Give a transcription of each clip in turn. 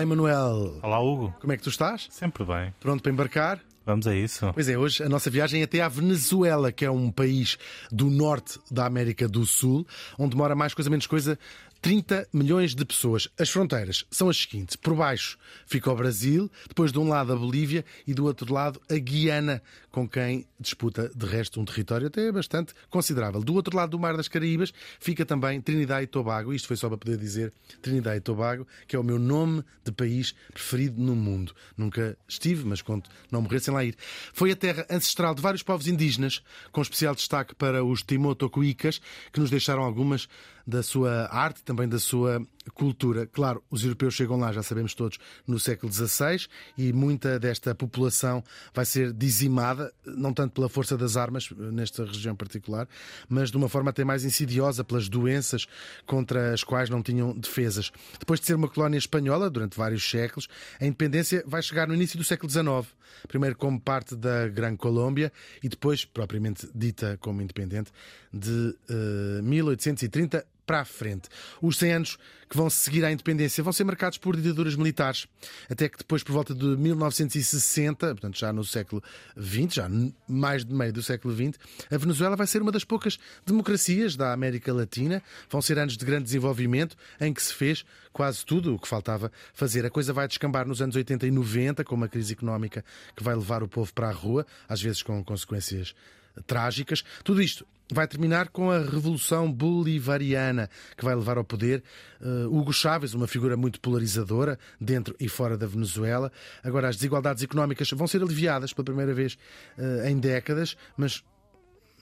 Olá, Emanuel. Olá, Hugo. Como é que tu estás? Sempre bem. Pronto para embarcar? Vamos a isso. Pois é, hoje a nossa viagem é até à Venezuela, que é um país do norte da América do Sul, onde mora mais coisa menos coisa 30 milhões de pessoas. As fronteiras são as seguintes: por baixo fica o Brasil, depois de um lado a Bolívia e do outro lado a Guiana, com quem disputa de resto um território até bastante considerável. Do outro lado do Mar das Caraíbas fica também Trinidad e Tobago. Isto foi só para poder dizer Trinidad e Tobago, que é o meu nome de país preferido no mundo. Nunca estive, mas conto não morrer sem lá ir. Foi a terra ancestral de vários povos indígenas, com especial destaque para os Timotocuicas, que nos deixaram algumas da sua arte, também da sua cultura. Claro, os europeus chegam lá, já sabemos todos, no século XVI e muita desta população vai ser dizimada, não tanto pela força das armas, nesta região particular, mas de uma forma até mais insidiosa, pelas doenças contra as quais não tinham defesas. Depois de ser uma colónia espanhola durante vários séculos, a independência vai chegar no início do século XIX, primeiro como parte da Gran Colômbia e depois, propriamente dita como independente, de uh, 1830 para a frente. Os 100 anos que vão seguir à independência vão ser marcados por ditaduras militares, até que depois, por volta de 1960, portanto já no século XX, já mais de meio do século XX, a Venezuela vai ser uma das poucas democracias da América Latina. Vão ser anos de grande desenvolvimento em que se fez quase tudo o que faltava fazer. A coisa vai descambar nos anos 80 e 90, com uma crise económica que vai levar o povo para a rua, às vezes com consequências trágicas. Tudo isto vai terminar com a Revolução Bolivariana, que vai levar ao poder uh, Hugo Chávez, uma figura muito polarizadora dentro e fora da Venezuela. Agora, as desigualdades económicas vão ser aliviadas pela primeira vez uh, em décadas, mas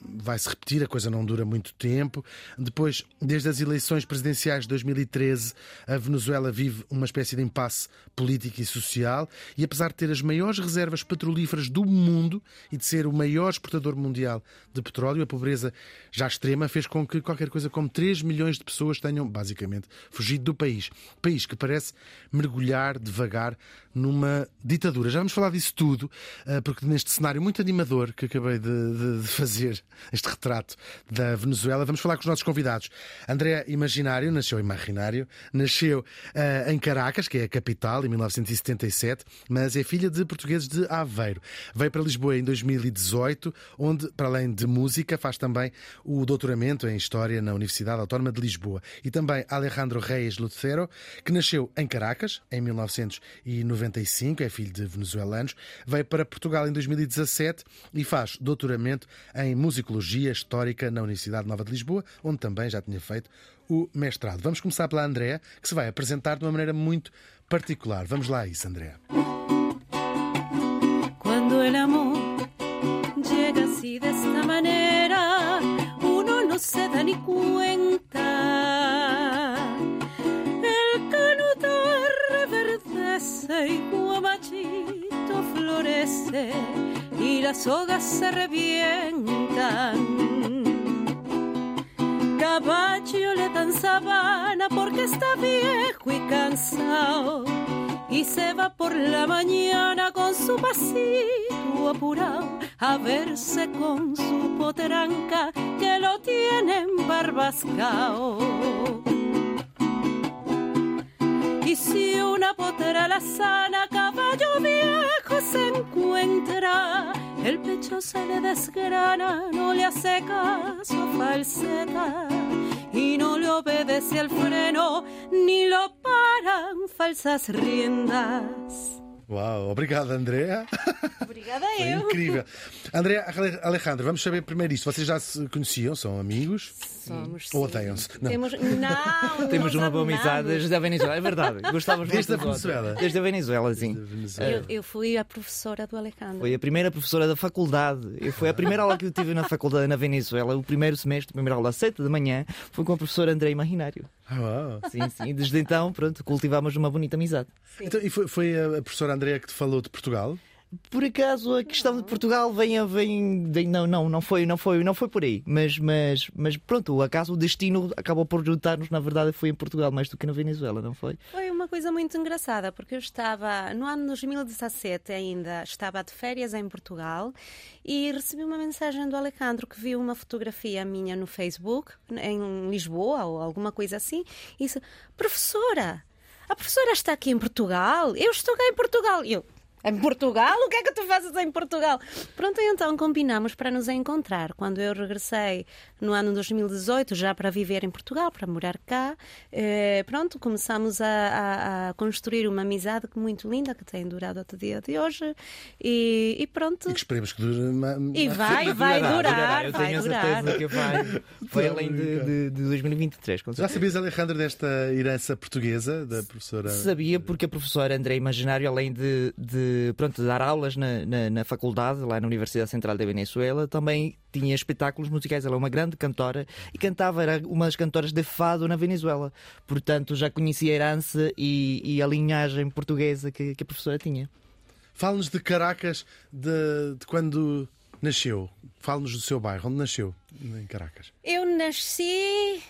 vai-se repetir, a coisa não dura muito tempo. Depois, desde as eleições presidenciais de 2013, a Venezuela vive uma espécie de impasse político e social, e apesar de ter as maiores reservas petrolíferas do mundo e de ser o maior exportador mundial de petróleo, a pobreza já extrema fez com que qualquer coisa como 3 milhões de pessoas tenham, basicamente, fugido do país. País que parece mergulhar devagar numa ditadura. Já vamos falar disso tudo, eh, porque neste cenário muito animador que acabei de, de fazer, este retrato da Venezuela, vamos falar com os nossos convidados. André Imaginário nasceu Imaginário, nasceu uh, em Caracas, que é a capital, em 1977, mas é filha de portugueses de Aveiro. Veio para Lisboa em 2018, onde, para além de música, faz também o doutoramento em História na Universidade Autónoma de Lisboa. E também Alejandro Reis Lucero, que nasceu em Caracas, em 1995, é filho de venezuelanos, veio para Portugal em 2017 e faz doutoramento em Musicologia Histórica na Universidade Nova de Lisboa, onde também já tinha feito o mestrado. Vamos começar pela Andréa, que se vai apresentar de uma maneira muito particular. Vamos lá a isso, Andréa. Cuando el amor llega así de esta manera, uno no se da ni cuenta. Las sogas se revientan. Caballo le dan sabana porque está viejo y cansado y se va por la mañana con su pasito apurado a verse con su potranca que lo tiene embarbascao. Y si una potera la sana, caballo viejo se encuentra, el pecho se le desgrana, no le hace caso falseta y no le obedece al freno, ni lo paran falsas riendas. Uau, obrigado, Andréa. Obrigada Foi eu. incrível. André Alejandro, vamos saber primeiro isto. Vocês já se conheciam? São amigos? Somos. Ou sim. odeiam-se? Não. Temos... Não, Temos uma boa amizade desde a Venezuela, é verdade. Gostávamos Desde a. Venezuela? Desde a Venezuela, sim. Venezuela. Eu, eu fui a professora do Alejandro. Foi a primeira professora da faculdade. Eu- Foi a primeira aula que eu tive na faculdade na Venezuela. O primeiro semestre, a primeira aula às 7 da manhã, foi com a professora André Imaginário. Ah, ah. Sim, sim. E desde então, pronto, cultivamos uma bonita amizade. Então, e foi, foi a a professora Andréa que te falou de Portugal? Por acaso a questão de Portugal vem, vem, não, não, não foi, não foi, não foi por aí. Mas, mas, mas pronto, o acaso, o destino acabou por juntar-nos. Na verdade, foi em Portugal mais do que na Venezuela, não foi? Foi uma coisa muito engraçada, porque eu estava, no ano 2017 ainda, estava de férias em Portugal e recebi uma mensagem do Alejandro que viu uma fotografia minha no Facebook, em Lisboa ou alguma coisa assim, e disse: Professora, a professora está aqui em Portugal? Eu estou cá em Portugal. E eu. Em Portugal? O que é que tu fazes em Portugal? Pronto, então combinamos para nos encontrar. Quando eu regressei no ano 2018, já para viver em Portugal, para morar cá, eh, pronto, começamos a, a- a construir uma amizade muito linda que tem durado até o dia de hoje. E, e pronto. E que esperemos que dure. uma- E vai, vai durar, eu vai tenho a durar. certeza que vai. Foi a além de, de, de 2023, com Já sabias, Alejandro, desta herança portuguesa da professora? Sabia porque a professora André Imaginário, além de, de, pronto, de dar aulas na, na, na faculdade, lá na Universidade Central da Venezuela, também tinha espetáculos musicais. Ela é uma grande cantora e cantava, era uma das cantoras de fado na Venezuela. Portanto, já conhecia a herança e, e a linhagem portuguesa que, que a professora tinha. Fala-nos de Caracas, de, de quando nasceu. Fala-nos do seu bairro, onde nasceu, em Caracas. Eu nasci.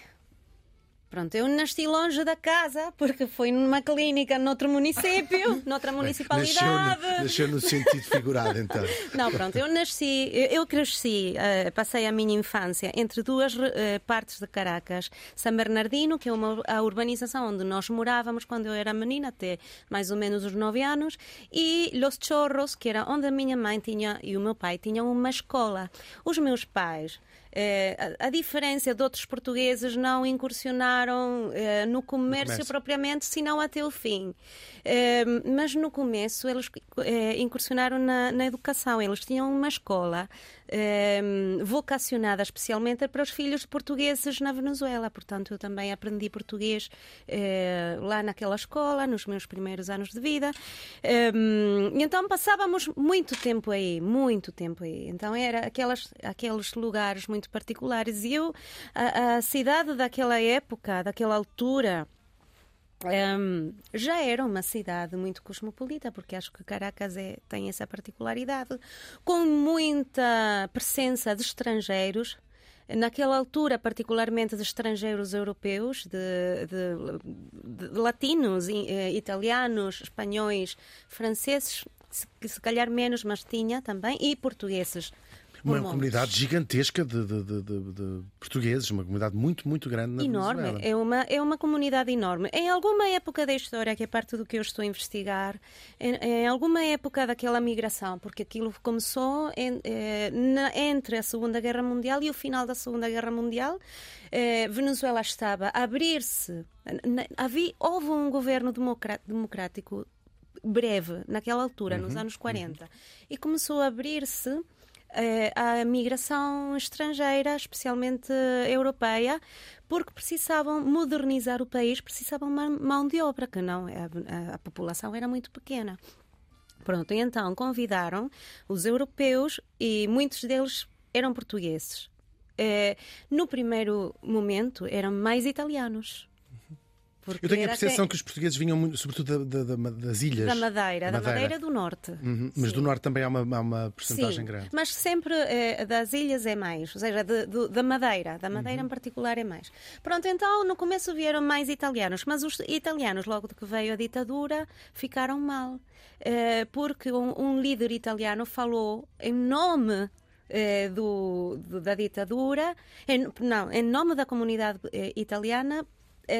Pronto, eu nasci longe da casa, porque foi numa clínica noutro município, noutra Nasceu municipalidade. no, nasceu no sentido figurado, então. Não, pronto, eu nasci, eu cresci, eh, passei a minha infância entre duas eh, partes de Caracas. San Bernardino, que é uma, a urbanização onde nós morávamos quando eu era menina, até mais ou menos os nove anos, e Los Chorros, que era onde a minha mãe tinha e o meu pai tinham uma escola. Os meus pais. Eh, a, a diferença de outros portugueses não incursionaram eh, no comércio comércio. propriamente, senão até o fim. Eh, mas no começo eles eh, incursionaram na, na educação. Eles tinham uma escola eh, vocacionada especialmente para os filhos portugueses na Venezuela. Portanto, eu também aprendi português eh, lá naquela escola, nos meus primeiros anos de vida. Eh, e então passávamos muito tempo aí, muito tempo aí. Então era aquelas, aqueles lugares muito particulares. E eu, a, a cidade daquela época, daquela altura, Hum, já era uma cidade muito cosmopolita, porque acho que Caracas é- tem essa particularidade, com muita presença de estrangeiros. Naquela altura, particularmente de estrangeiros europeus, de, de- de latinos, eh, italianos, espanhóis, franceses, se, se calhar menos, mas tinha também, e portugueses. Uma comunidade gigantesca de, de- de- de- portugueses, uma comunidade muito, muito grande na enorme, Venezuela. é uma, é uma comunidade enorme. Em alguma época da história, que é parte do que eu estou a investigar, em, em alguma época daquela migração, porque aquilo começou em- eh, na- entre a Segunda Guerra Mundial e o final da Segunda Guerra Mundial, eh, Venezuela estava a abrir-se. Houve um governo democrático breve, naquela altura, nos anos 40, e começou a abrir-se à migração estrangeira, especialmente eh, europeia, porque precisavam modernizar o país, precisavam mão de obra, que não, a, a- população era muito pequena. Pronto, então convidaram os europeus e muitos deles eram portugueses. Eh, no primeiro momento eram mais italianos. Porque Eu tenho a percepção que- que os portugueses vinham muito, sobretudo da- da- da- das ilhas. da Madeira, da Madeira do Norte. Uhum, Mas do norte também há uma, há uma porcentagem Sim, grande. mas sempre eh, das ilhas é mais, ou seja, de- da Madeira, da Madeira Uhum. em particular é mais. Pronto, então no começo vieram mais italianos, mas os italianos, logo de que veio a ditadura, ficaram mal, eh, porque um, um líder italiano falou em nome eh, do, do- da ditadura, em- não, em nome da comunidade eh, italiana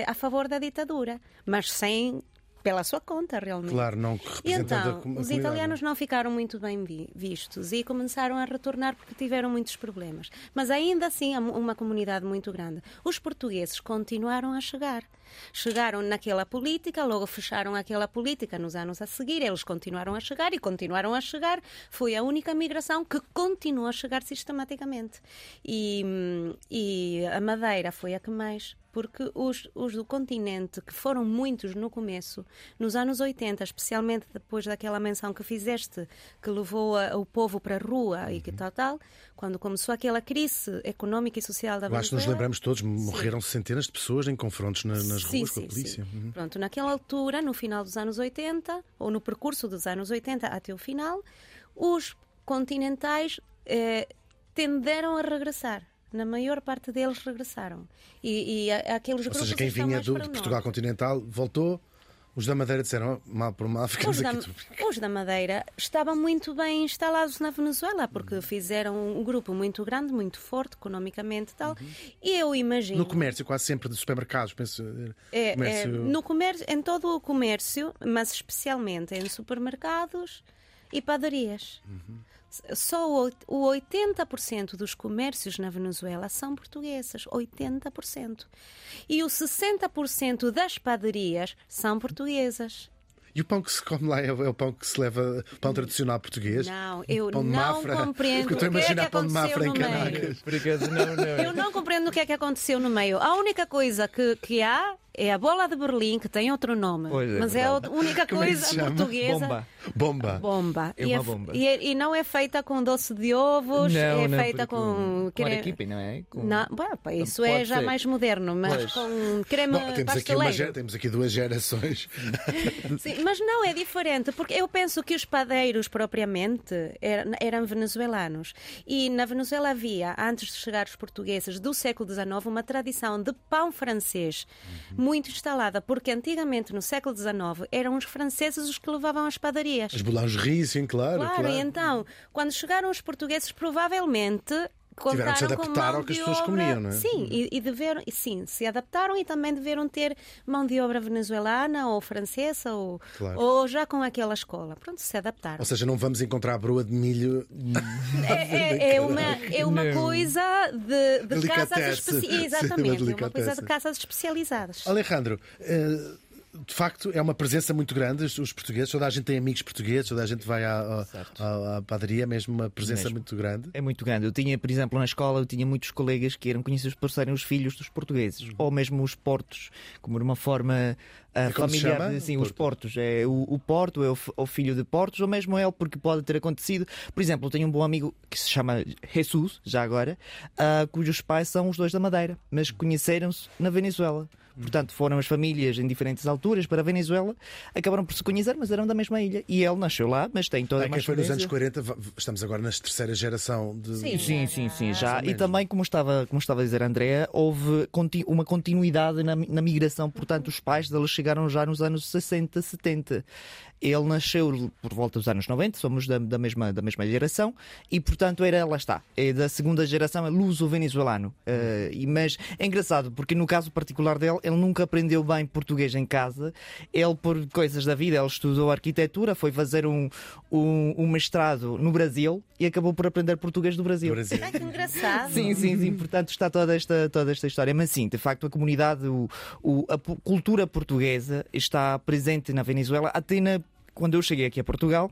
a favor da ditadura, mas sem pela sua conta realmente. Claro, não E representando então, os italianos não ficaram muito bem vi- vistos e começaram a retornar porque tiveram muitos problemas. Mas ainda assim, há uma comunidade muito grande. Os portugueses continuaram a chegar. Chegaram naquela política, logo fecharam aquela política nos anos a seguir, eles continuaram a chegar e continuaram a chegar. Foi a única migração que continuou a chegar sistematicamente. E, e a Madeira foi a que mais porque os, os do continente, que foram muitos no começo, nos anos 80, especialmente depois daquela menção que fizeste, que levou a- o povo para a rua e que tal, tal, quando começou aquela crise económica e social da Eu acho que nos Venezuela. lembramos todos, morreram centenas de pessoas em confrontos na- nas Sim, ruas com a sim, polícia. sim. Uhum. Pronto, naquela altura, no final dos anos 80, ou no percurso dos anos 80 até o final, os continentais eh, tenderam a regressar. Na maior parte deles regressaram. E, e a- aqueles Ou seja, quem estão vinha do, de Portugal continental voltou, os da Madeira disseram "Oh, mal por mal, ficamos Os da, aqui. os da Madeira estavam muito bem instalados na Venezuela, Uhum. porque fizeram um grupo muito grande, muito forte, economicamente e tal. E eu imagino. Uhum. No comércio, quase sempre de supermercados, penso. É, é, comércio... no comércio, em todo o comércio, mas especialmente em supermercados e padarias. Só o oit- o 80% dos comércios na Venezuela são portuguesas. 80%. E o 60% das padarias são portuguesas. E o pão que se come lá é, o é pão que se leva, pão tradicional português? Não, eu pão de não Mafra. compreendo Porque eu estou a o que é imaginar que pão de Mafra em aconteceu no meio. Caracas. Por acaso, não, não. Eu não compreendo o que é que aconteceu no meio. A única coisa que, que há é a bola de Berlim, que tem outro nome, é, mas é a única é coisa chama? portuguesa. Bomba. Bomba. Bomba. É e, uma bomba. E, é- e não é feita com doce de ovos, Não, é não, feita com. Com creme- arequipe, não é? Com- Não, bom, isso Pode é já ser. mais moderno, mas Pois. com creme Bom, temos, aqui uma, pasteleiro. temos aqui duas gerações. Sim, mas não é diferente, porque eu penso que os padeiros propriamente eram, eram venezuelanos. E na Venezuela havia, antes de chegar os portugueses do século XIX, uma tradição de pão francês muito instalada, porque antigamente, no século XIX, eram os franceses os que levavam as padarias. As boulangeries, sim, claro. Claro, claro. e então, quando chegaram os portugueses, provavelmente. Tiveram que se adaptar ao que as pessoas obra- comiam, não é? Sim, e, e deveram, sim, se adaptaram e também deveram ter mão de obra venezuelana ou francesa ou, Claro. ou já com aquela escola. Pronto, se adaptaram. Ou seja, não vamos encontrar a broa de milho. É, é- é uma, é uma Não. coisa de, de casas Delicatesse. especi... Sim, uma Exatamente, é uma coisa de casas especializadas. Alejandro, eh, de facto é uma presença muito grande, os, portugueses, toda a gente tem amigos portugueses, toda a gente vai à, à- à- padaria, mesmo uma presença Mesmo. muito grande. É muito grande. Eu tinha, por exemplo, na escola, eu tinha muitos colegas que eram conhecidos por serem os filhos dos portugueses, ou mesmo os portos, como uma forma ah, Uhum. Se familiar. chama? de- Sim, Porto. os portos. É, o, o Porto é o, o filho de Portos, ou mesmo ele, porque pode ter acontecido. Por exemplo, eu tenho um bom amigo que se chama Jesus, já agora, ah, cujos pais são os dois da Madeira, mas conheceram-se na Venezuela. Portanto, foram as famílias em diferentes alturas para a Venezuela, acabaram por se conhecer, mas eram da mesma ilha. E ele nasceu lá, mas tem toda Ah, uma quem foi nos anos ascendência. 40, va- estamos agora na terceira geração de. Sim. Sim, sim, sim, já. E também, como estava, como estava a dizer a Andrea, houve uma continuidade na, na migração. Portanto, os pais deles chegaram já nos anos 60, 70. Ele nasceu por volta dos anos 90, somos da, da mesma, da mesma geração, e portanto era, lá está, é da segunda geração, é luso-venezuelano. E mas é engraçado, porque no caso particular dele, ele nunca aprendeu bem português em casa. Ele, por coisas da vida, ele estudou arquitetura, foi fazer um, um, um mestrado no Brasil e acabou por aprender português do Brasil. Brasil. Ai, que engraçado. Sim, sim, sim. Portanto, está toda esta, toda esta história. Mas sim, de facto, a comunidade, o, o- a cultura portuguesa está presente na Venezuela. Até na, quando eu cheguei aqui a Portugal.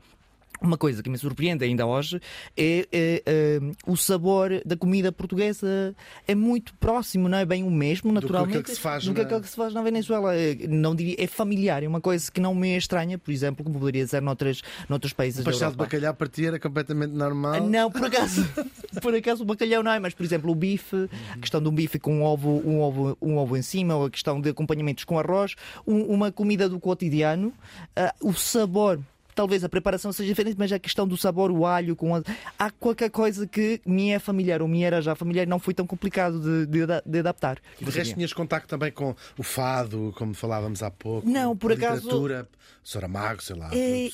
Uma coisa que me surpreende ainda hoje é, é, é, o sabor da comida portuguesa é muito próximo, não é bem o mesmo, naturalmente, aquele que se faz do que na- que se faz na Venezuela. É, Não diria, é familiar, é uma coisa que não me é estranha, por exemplo, como poderia ser noutras, noutros países O pastel de bacalhau para ti era completamente normal. Ah, Não, por acaso, por acaso o bacalhau não é, mas por exemplo o bife, a questão de um bife com um ovo, um ovo, um ovo em cima, ou a questão de acompanhamentos com arroz, um- uma comida do cotidiano, ah, o sabor. Talvez a preparação seja diferente, mas a questão do sabor, o alho, com a... há qualquer coisa que me é familiar ou me era já familiar, não foi tão complicado de, de, de adaptar. E de resto tinhas contacto também com o fado, como falávamos há pouco. Não, por a acaso- literatura, Saramago, sei lá, É-.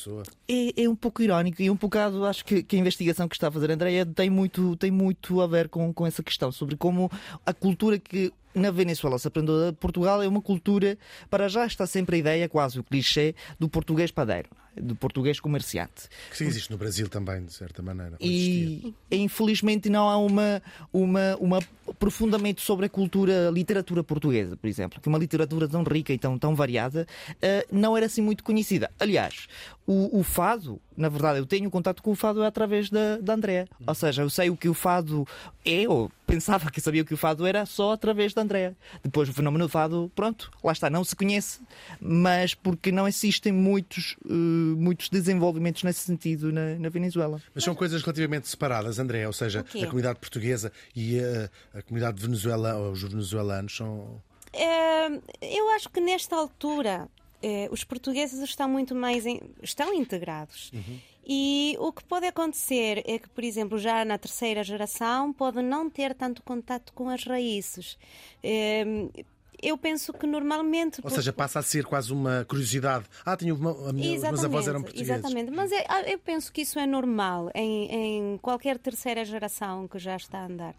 É, é um pouco irónico e um bocado acho que, que a investigação que está a fazer Andréia tem muito, tem muito a ver com, com essa questão sobre como a cultura que na Venezuela se aprendeu a Portugal é uma cultura, para já está sempre a ideia, quase o clichê, do português padeiro, do português comerciante. Que sim, existe no Brasil também, de certa maneira. E infelizmente não há uma, uma, uma aprofundamento sobre a cultura, a literatura portuguesa, por exemplo, que é uma literatura tão rica e tão, tão variada, eh, não era assim muito conhecida. Aliás, o, o fado, na verdade, eu tenho contato com o fado através da, da Andrea. Ou seja, eu sei o que o fado é, ou pensava que sabia o que o fado era só através da Andrea. Depois o fenómeno do fado, pronto, lá está, não se conhece, mas porque não existem muitos, eh, muitos desenvolvimentos nesse sentido na, na Venezuela. Mas são coisas relativamente separadas, André, ou seja, a comunidade portuguesa e a, a comunidade de Venezuela, ou os venezuelanos, são. Eh, eu acho que nesta altura eh, os portugueses estão muito mais em- estão integrados. E o que pode acontecer é que, por exemplo, já na terceira geração pode não ter tanto contato com as raízes. Eh, eu penso que normalmente. Ou seja, passa a ser quase uma curiosidade. Ah, tinha uma, a minha, meus avós eram portugueses. Exatamente, mas é- ah, eu penso que isso é normal em, em qualquer terceira geração que já está a andar.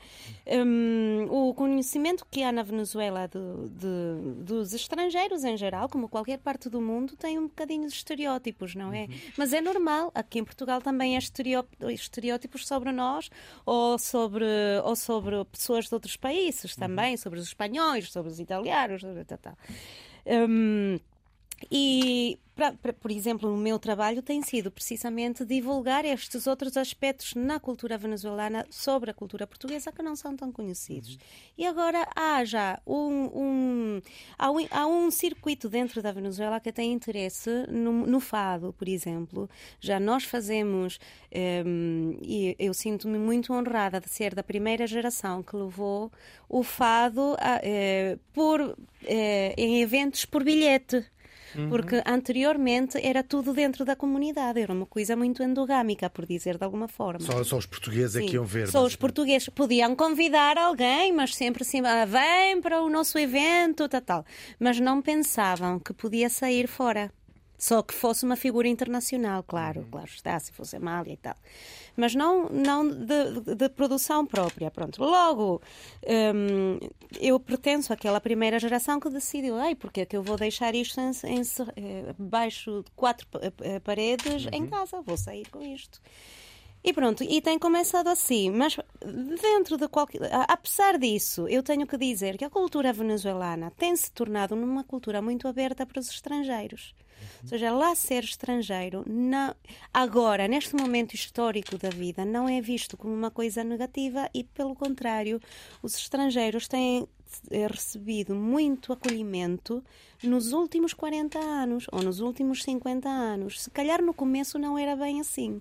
Hum, o conhecimento que há na Venezuela do- de- dos estrangeiros em geral, como qualquer parte do mundo, tem um bocadinho de estereótipos, não é? Mas é normal, aqui em Portugal também há estereó- estereótipos sobre nós ou sobre, ou sobre pessoas de outros países também, sobre os espanhóis, sobre os italianos, sobre tal, tal. Hum, e, pra- pra- por exemplo, o meu trabalho tem sido precisamente divulgar estes outros aspectos na cultura venezuelana sobre a cultura portuguesa que não são tão conhecidos. E agora há já um, um- há um, há um circuito dentro da Venezuela que tem interesse no, no fado, por exemplo. Já nós fazemos, hum, e eu sinto-me muito honrada de ser da primeira geração que levou o fado a- eh, por, eh, em eventos por bilhete. Porque anteriormente era tudo dentro da comunidade, era uma coisa muito endogâmica, por dizer de alguma forma. Só, só os portugueses é Sim. que iam ver. Só os basicamente. portugueses podiam convidar alguém, mas sempre assim, ah, vem para o nosso evento, tal, tal. Mas não pensavam que podia sair fora. Só que fosse uma figura internacional, claro, claro está, se fosse Amália e tal. Mas não, não de, de- de produção própria. Pronto. Logo, hum, eu pertenço àquela primeira geração que decidiu, ei, porque é que eu vou deixar isto em, em, eh, baixo de quatro eh, paredes em casa? Vou sair com isto. E pronto, e tem começado assim, mas dentro de qualquer. Apesar disso, eu tenho que dizer que a cultura venezuelana tem se tornado numa cultura muito aberta para os estrangeiros. Ou seja, lá ser estrangeiro, não, agora, neste momento histórico da vida, não é visto como uma coisa negativa e, pelo contrário, os estrangeiros têm eh, recebido muito acolhimento nos últimos 40 anos ou nos últimos 50 anos. Se calhar no começo não era bem assim.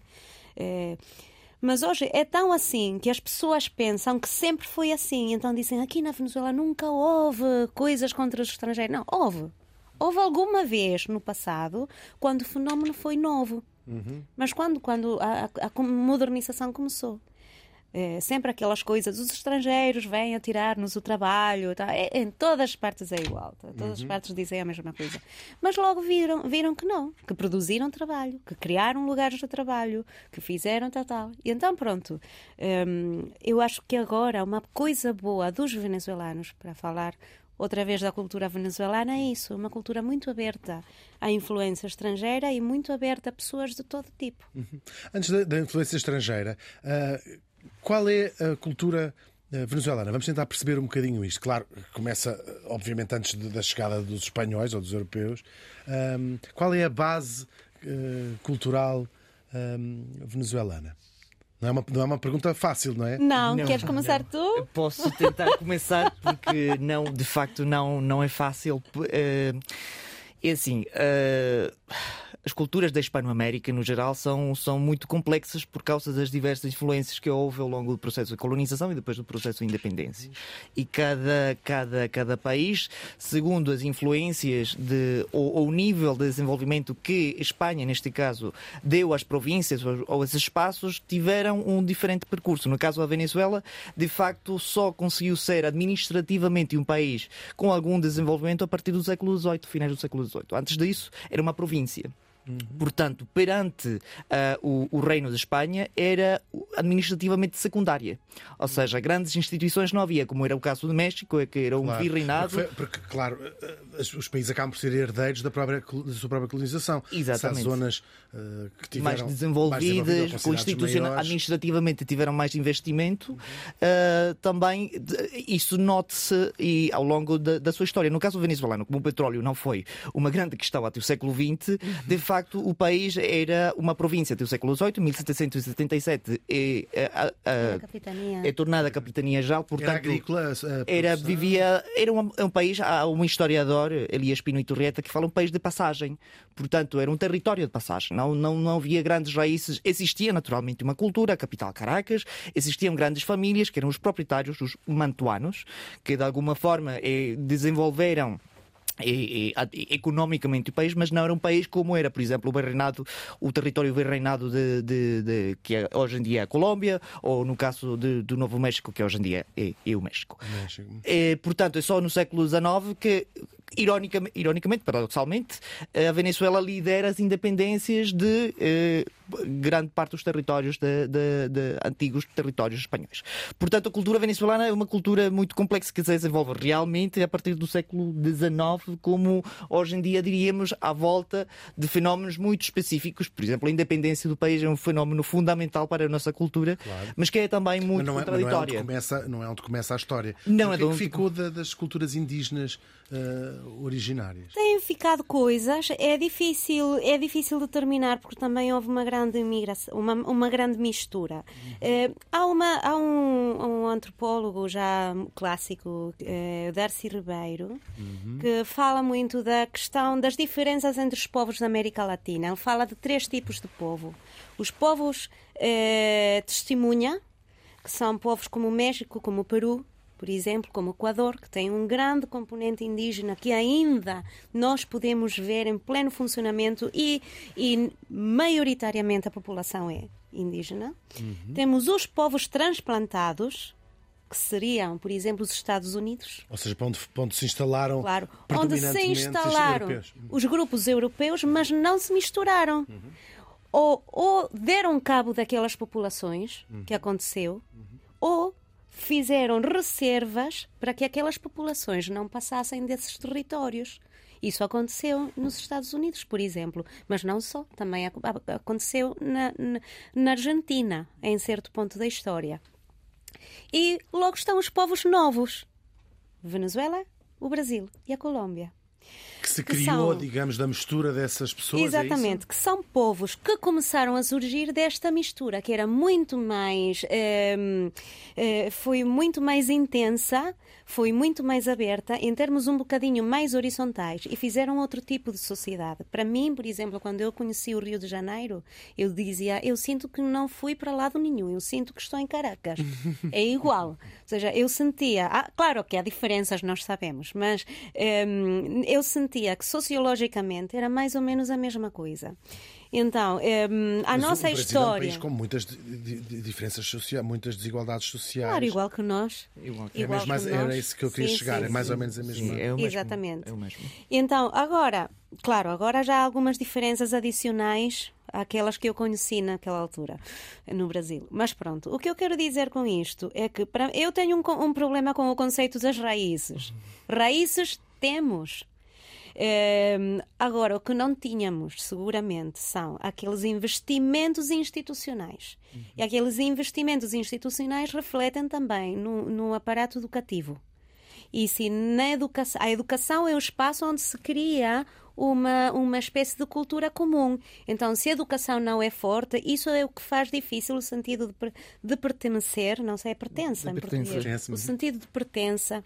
É, mas hoje é tão assim que as pessoas pensam que sempre foi assim. Então dizem aqui na Venezuela nunca houve coisas contra os estrangeiros. Não, houve. Houve alguma vez no passado quando o fenómeno foi novo. Mas quando, quando a, a- modernização começou. É, sempre aquelas coisas, os estrangeiros vêm a tirar-nos o trabalho, tá? É, em todas as partes é igual, tá? todas as partes dizem a mesma coisa. Mas logo viram, viram que não, que produziram trabalho, que criaram lugares de trabalho, que fizeram tal, tal. E então, pronto, hum, eu acho que agora uma coisa boa dos venezuelanos, para falar outra vez da cultura venezuelana, é isso, uma cultura muito aberta à influência estrangeira e muito aberta a pessoas de todo tipo. Antes da, da influência estrangeira, ah, qual é a cultura ah, venezuelana? Vamos tentar perceber um bocadinho isto. Claro, começa, ah, obviamente, antes de- da chegada dos espanhóis ou dos europeus. Qual é a base ah, cultural venezuelana? Não é, uma, não é uma pergunta fácil, não é? Não, Não, queres começar tu? Posso tentar começar porque não, de facto não, não é fácil. Eh, É assim, eh, as culturas da Hispanoamérica, no geral, são, são muito complexas por causa das diversas influências que houve ao longo do processo de colonização e depois do processo de independência. E cada, cada, cada país, segundo as influências de, ou, ou o nível de desenvolvimento que Espanha, neste caso, deu às províncias ou, ou esses espaços, tiveram um diferente percurso. No caso da Venezuela, de facto, só conseguiu ser administrativamente um país com algum desenvolvimento a partir do século XVIII, finais do século XVIII. Antes disso, era uma província. Portanto, perante ah, o, o Reino de Espanha, era administrativamente secundária. Ou seja, grandes instituições não havia, como era o caso do México, que era um Claro, virreinado. Porque, porque, claro, eh, os países acabam por ser herdeiros da, própria, da sua própria colonização. Exatamente. Se zonas eh, que tiveram mais desenvolvidas, mais maiores. administrativamente tiveram mais investimento, ah, também isso note-se ao longo da, da sua história. No caso venezuelano, como o petróleo não foi uma grande questão até o século XX, de facto o país era uma província até o século XVIII, 1777 e a, a- A capitania. é tornada capitania já, Era portanto agrícola. a- a era, vivia, era um, um país, há um historiador, Elias Pino e Turrieta, que fala um país de passagem. Portanto, era um território de passagem. Não, não, não havia grandes raízes. Existia naturalmente uma cultura, a capital Caracas, existiam grandes famílias, que eram os proprietários, os mantuanos, que de alguma forma eh, desenvolveram e- e- economicamente o país, mas não era um país como era, por exemplo, o virreinado, o território virreinado de, de- de- que é, hoje em dia é a Colômbia, ou no caso de- do Novo México, que hoje em dia é, é o México. México. É, portanto, é só no século XIX que, ironicamente, ironicamente, paradoxalmente, a Venezuela lidera as independências de eh, grande parte dos territórios de, de- de antigos territórios espanhóis. Portanto, a cultura venezuelana é uma cultura muito complexa que se desenvolve realmente a partir do século XIX, como hoje em dia diríamos, à volta de fenómenos muito específicos. Por exemplo, a independência do país é um fenómeno fundamental para a nossa cultura, mas que é também muito não é, não, é onde começa, não é onde começa a história. Não, o é que, é onde- ficou da- das culturas indígenas eh, originárias? Têm ficado coisas, é difícil, é difícil determinar porque também houve uma grande migração, uma, uma grande mistura. Eh, há, uma, há um, um antropólogo já clássico, eh, Darcy Ribeiro, que fala muito da questão das diferenças entre os povos da América Latina. Ele fala de três tipos de povo: os povos eh, testemunha, que são povos como o México, como o Peru, por exemplo, como o Equador, que tem um grande componente indígena que ainda nós podemos ver em pleno funcionamento e, e maioritariamente a população é indígena. Temos os povos transplantados, que seriam, por exemplo, os Estados Unidos. Ou seja, para onde, para onde se instalaram Claro, onde se instalaram europeus. os grupos europeus, mas não se misturaram. Ou, ou deram cabo daquelas populações que aconteceu, ou fizeram reservas para que aquelas populações não passassem desses territórios. Isso aconteceu nos Estados Unidos, por exemplo, mas não só, também ac- aconteceu na, na Argentina, em certo ponto da história. E logo estão os povos novos: Venezuela, o Brasil e a Colômbia. Que se que criou, são- digamos, da mistura dessas pessoas. é Exatamente, que são povos que começaram a surgir desta mistura, que era muito mais. ehm, eh, foi muito mais intensa, foi muito mais aberta, em termos um bocadinho mais horizontais, e fizeram outro tipo de sociedade. Para mim, por exemplo, quando eu conheci o Rio de Janeiro, eu dizia: eu sinto que não fui para lado nenhum, eu sinto que estou em Caracas. é igual. Ou seja, eu sentia. Ah, claro que há diferenças, nós sabemos, mas ehm, eu sentia que sociologicamente era mais ou menos a mesma coisa. Então, ehm, a Mas nossa o Brasil É um história. país com muitas di- di- di- diferenças sociais, muitas desigualdades sociais. Claro, igual que nós. Igual que- É Igual mesmo que nós. era isso que eu queria Sim, chegar, sim, é mais sim. ou menos a mesma. Sim, é mesmo, Exatamente. É o mesmo. Então, agora, claro, agora já há algumas diferenças adicionais àquelas que eu conheci naquela altura no Brasil. Mas pronto, o que eu quero dizer com isto é que para, eu tenho um, um problema com o conceito das raízes. Raízes temos. Ehm, agora, o que não tínhamos, seguramente, são aqueles investimentos institucionais. E aqueles investimentos institucionais refletem também no, no aparato educativo. E se na educação, a educação é o espaço onde se cria uma, uma espécie de cultura comum. Então, se a educação não é forte, isso é o que faz difícil o sentido de, de pertencer, não sei, é pertença em pertença. português. Pertença, O uhum. sentido de pertença.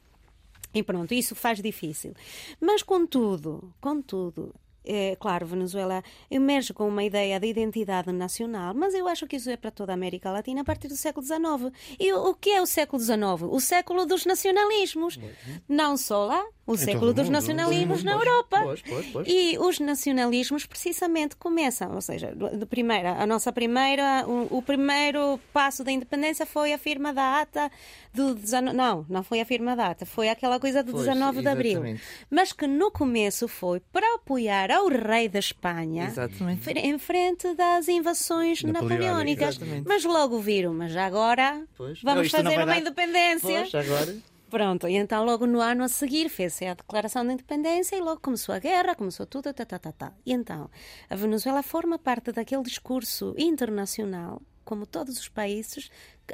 E pronto, isso faz difícil. Mas, contudo, contudo, é, claro, Venezuela emerge com uma ideia de identidade nacional, mas eu acho que isso é para toda a América Latina a partir do século XIX. E o que é o século XIX? O século dos nacionalismos. Não só lá, o Em século dos mundo, nacionalismos sim, na pois, Europa. pois, pois. E os nacionalismos precisamente começam, ou seja, de primeira, a nossa primeira, o, o primeiro passo da independência foi a firma da ata do 19, não, não foi a firma da ata, foi aquela coisa do Pois, 19 de abril. Mas que no começo foi para apoiar é o rei da Espanha Exatamente. em frente das invasões Napoleónicas. Exatamente. Mas logo viram, mas agora Pois. vamos Não, fazer uma dar- independência. Pois, agora. Pronto, e então logo no ano a seguir fez-se a declaração de independência e logo começou a guerra, começou tudo, tá, tá, tá, tá. E então, a Venezuela forma parte daquele discurso internacional, como todos os países,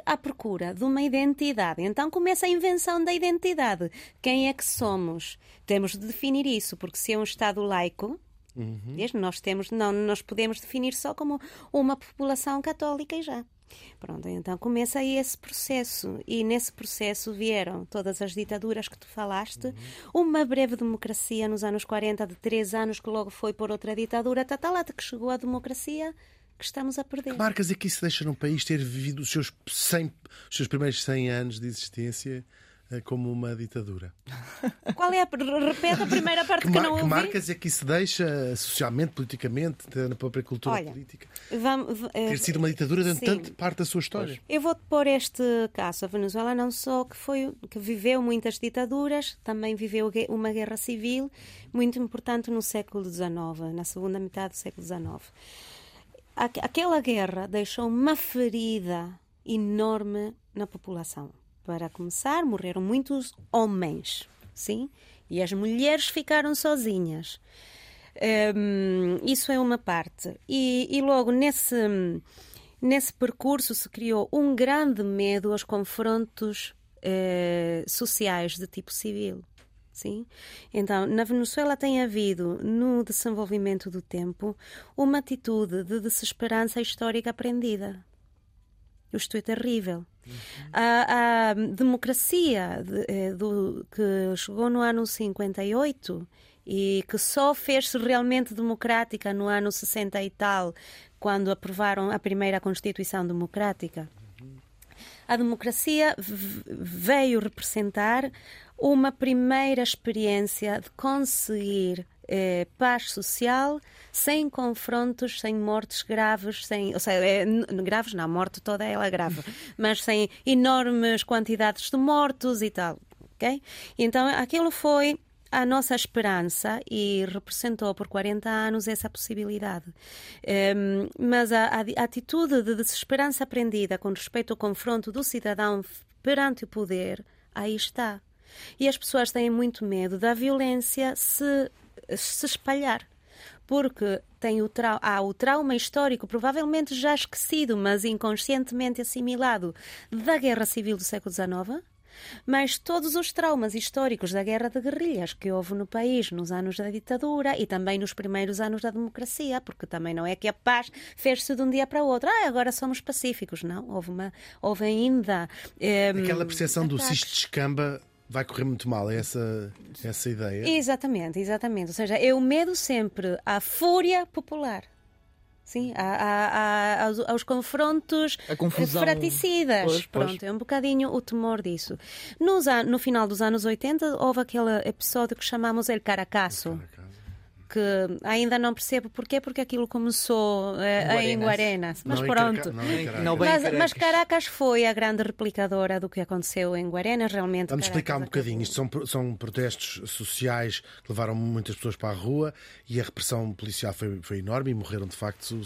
à procura de uma identidade. Então começa a invenção da identidade. Quem é que somos? Temos de definir isso, porque se é um Estado laico, Vês? Nós temos, não nós podemos definir só como uma população católica e já. Pronto, então começa aí esse processo e nesse processo vieram todas as ditaduras que tu falaste, uma breve democracia nos anos 40 de três anos que logo foi por outra ditadura, lá, até que chegou a democracia que estamos a perder. Que marcas é que isso deixa num país ter vivido os seus, 100, os seus primeiros 100 anos de existência como uma ditadura? Qual é a repete a primeira parte Que, que, não que ouvi? marcas é que isso deixa socialmente, politicamente, na própria cultura Olha, política? Vamos, v- eh, Ter sido uma ditadura durante sim. tanta parte da sua história. Eu vou pôr este caso. A Venezuela não só que foi que viveu muitas ditaduras, também viveu uma guerra civil muito importante no século XIX, na segunda metade do século XIX. Aqu- Aquela guerra deixou uma ferida enorme na população. Para começar, morreram muitos homens, sim, e as mulheres ficaram sozinhas. Hum, isso é uma parte. E, e logo nesse, nesse percurso se criou um grande medo aos confrontos eh, sociais de tipo civil. Sim? Então, na Venezuela tem havido, no desenvolvimento do tempo, uma atitude de desesperança histórica aprendida. Isto é terrível. A, a democracia de- eh, do- que chegou no ano 58 e que só fez-se realmente democrática no ano 60 e tal, quando aprovaram a primeira Constituição Democrática. A democracia veio representar uma primeira experiência de conseguir eh, paz social sem confrontos, sem mortes graves, sem, ou seja, n- graves não, a morte toda ela é grave, mas sem enormes quantidades de mortos e tal, ok? Então aquilo foi a nossa esperança e representou por 40 anos essa possibilidade. Ehm, mas a, a- a atitude de desesperança aprendida com respeito ao confronto do cidadão perante o poder, aí está. E as pessoas têm muito medo da violência se, se espalhar. Porque tem o trau há o trauma histórico, provavelmente já esquecido, mas inconscientemente assimilado, da Guerra Civil do século XIX, mas todos os traumas históricos da guerra de guerrilhas que houve no país nos anos da ditadura e também nos primeiros anos da democracia, porque também não é que a paz fez-se de um dia para o outro. Ah, agora somos pacíficos. Não, houve, uma, houve ainda. eh, Aquela percepção do ataques. cisto de escamba vai correr muito mal, é essa, essa ideia. Exatamente, exatamente. Ou seja, é o medo sempre à fúria popular. Sim, a- a- a- aos, aos confrontos A confusão. fraticidas. Pois, pois. Pronto, é um bocadinho o temor disso. Nos no final dos anos 80 houve aquele episódio que chamamos El Caracasso. Que ainda não percebo porquê, porque aquilo começou eh, em Guarenas. Mas Não pronto. Não Caracas. Não, Mas, Caracas. mas Caracas foi a grande replicadora do que aconteceu em Guarenas, realmente. Vamos explicar um Caracas bocadinho. Isto são, são protestos sociais que levaram muitas pessoas para a rua e a repressão policial foi, foi enorme e morreram de facto,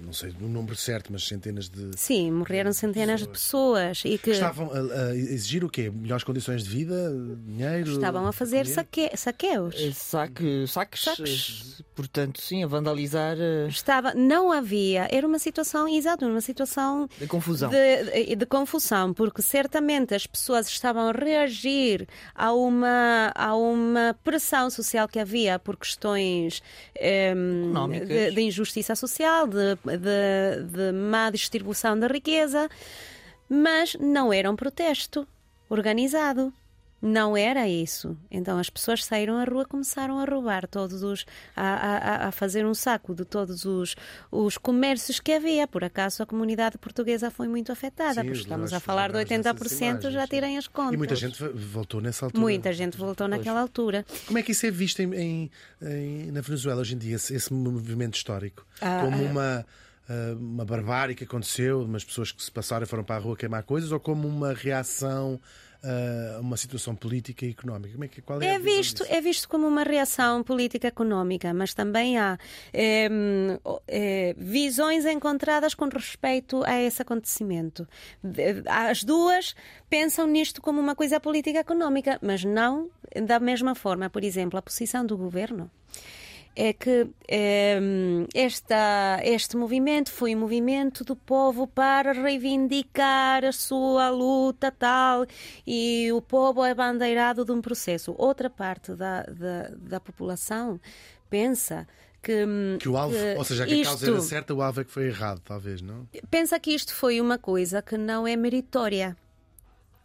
não sei o número certo, mas centenas de. Sim, morreram centenas de pessoas e que Estavam a, a exigir o quê? Melhores condições de vida? Dinheiro? estavam a fazer saque- saqueus. Eh, Saque, saques, Saques. Portanto, sim, a vandalizar eh, Estava, não havia, era uma situação, exato, uma situação de confusão. de, de confusão, porque certamente as pessoas estavam a reagir a uma, a uma pressão social que havia por questões em, Económicas. de, de injustiça social, de, de, de má distribuição da riqueza, mas não era um protesto organizado. Não era isso. Então as pessoas saíram à rua, começaram a roubar todos os. a, a- a fazer um saco de todos os, os comércios que havia. Por acaso a comunidade portuguesa foi muito afetada, Sim, porque os estamos a falar de lembramos dessas 80%, já tirem as contas. E muita gente voltou nessa altura. Muita gente voltou naquela altura. Como é que isso é visto em, em- em- na Venezuela hoje em dia, esse, esse movimento histórico? Ah, como uma, ah, uma barbárie que aconteceu, umas pessoas que se passaram e foram para a rua queimar coisas, ou como uma reação ah, uma situação política e económica? Como é que, qual é, É visto, disso? é visto como uma reação política económica, mas também há eh, eh, visões encontradas com respeito a esse acontecimento. As duas pensam nisto como uma coisa política económica, mas não da mesma forma. Por exemplo, a posição do governo é que eh, esta, este movimento foi um movimento do povo para reivindicar a sua luta tal e o povo é bandeirado de um processo. Outra parte da, da, da população pensa que, Que o alvo, que ou seja, que a causa isto- era certa, o alvo é que foi errado, talvez, não? pensa que isto foi uma coisa que não é meritória.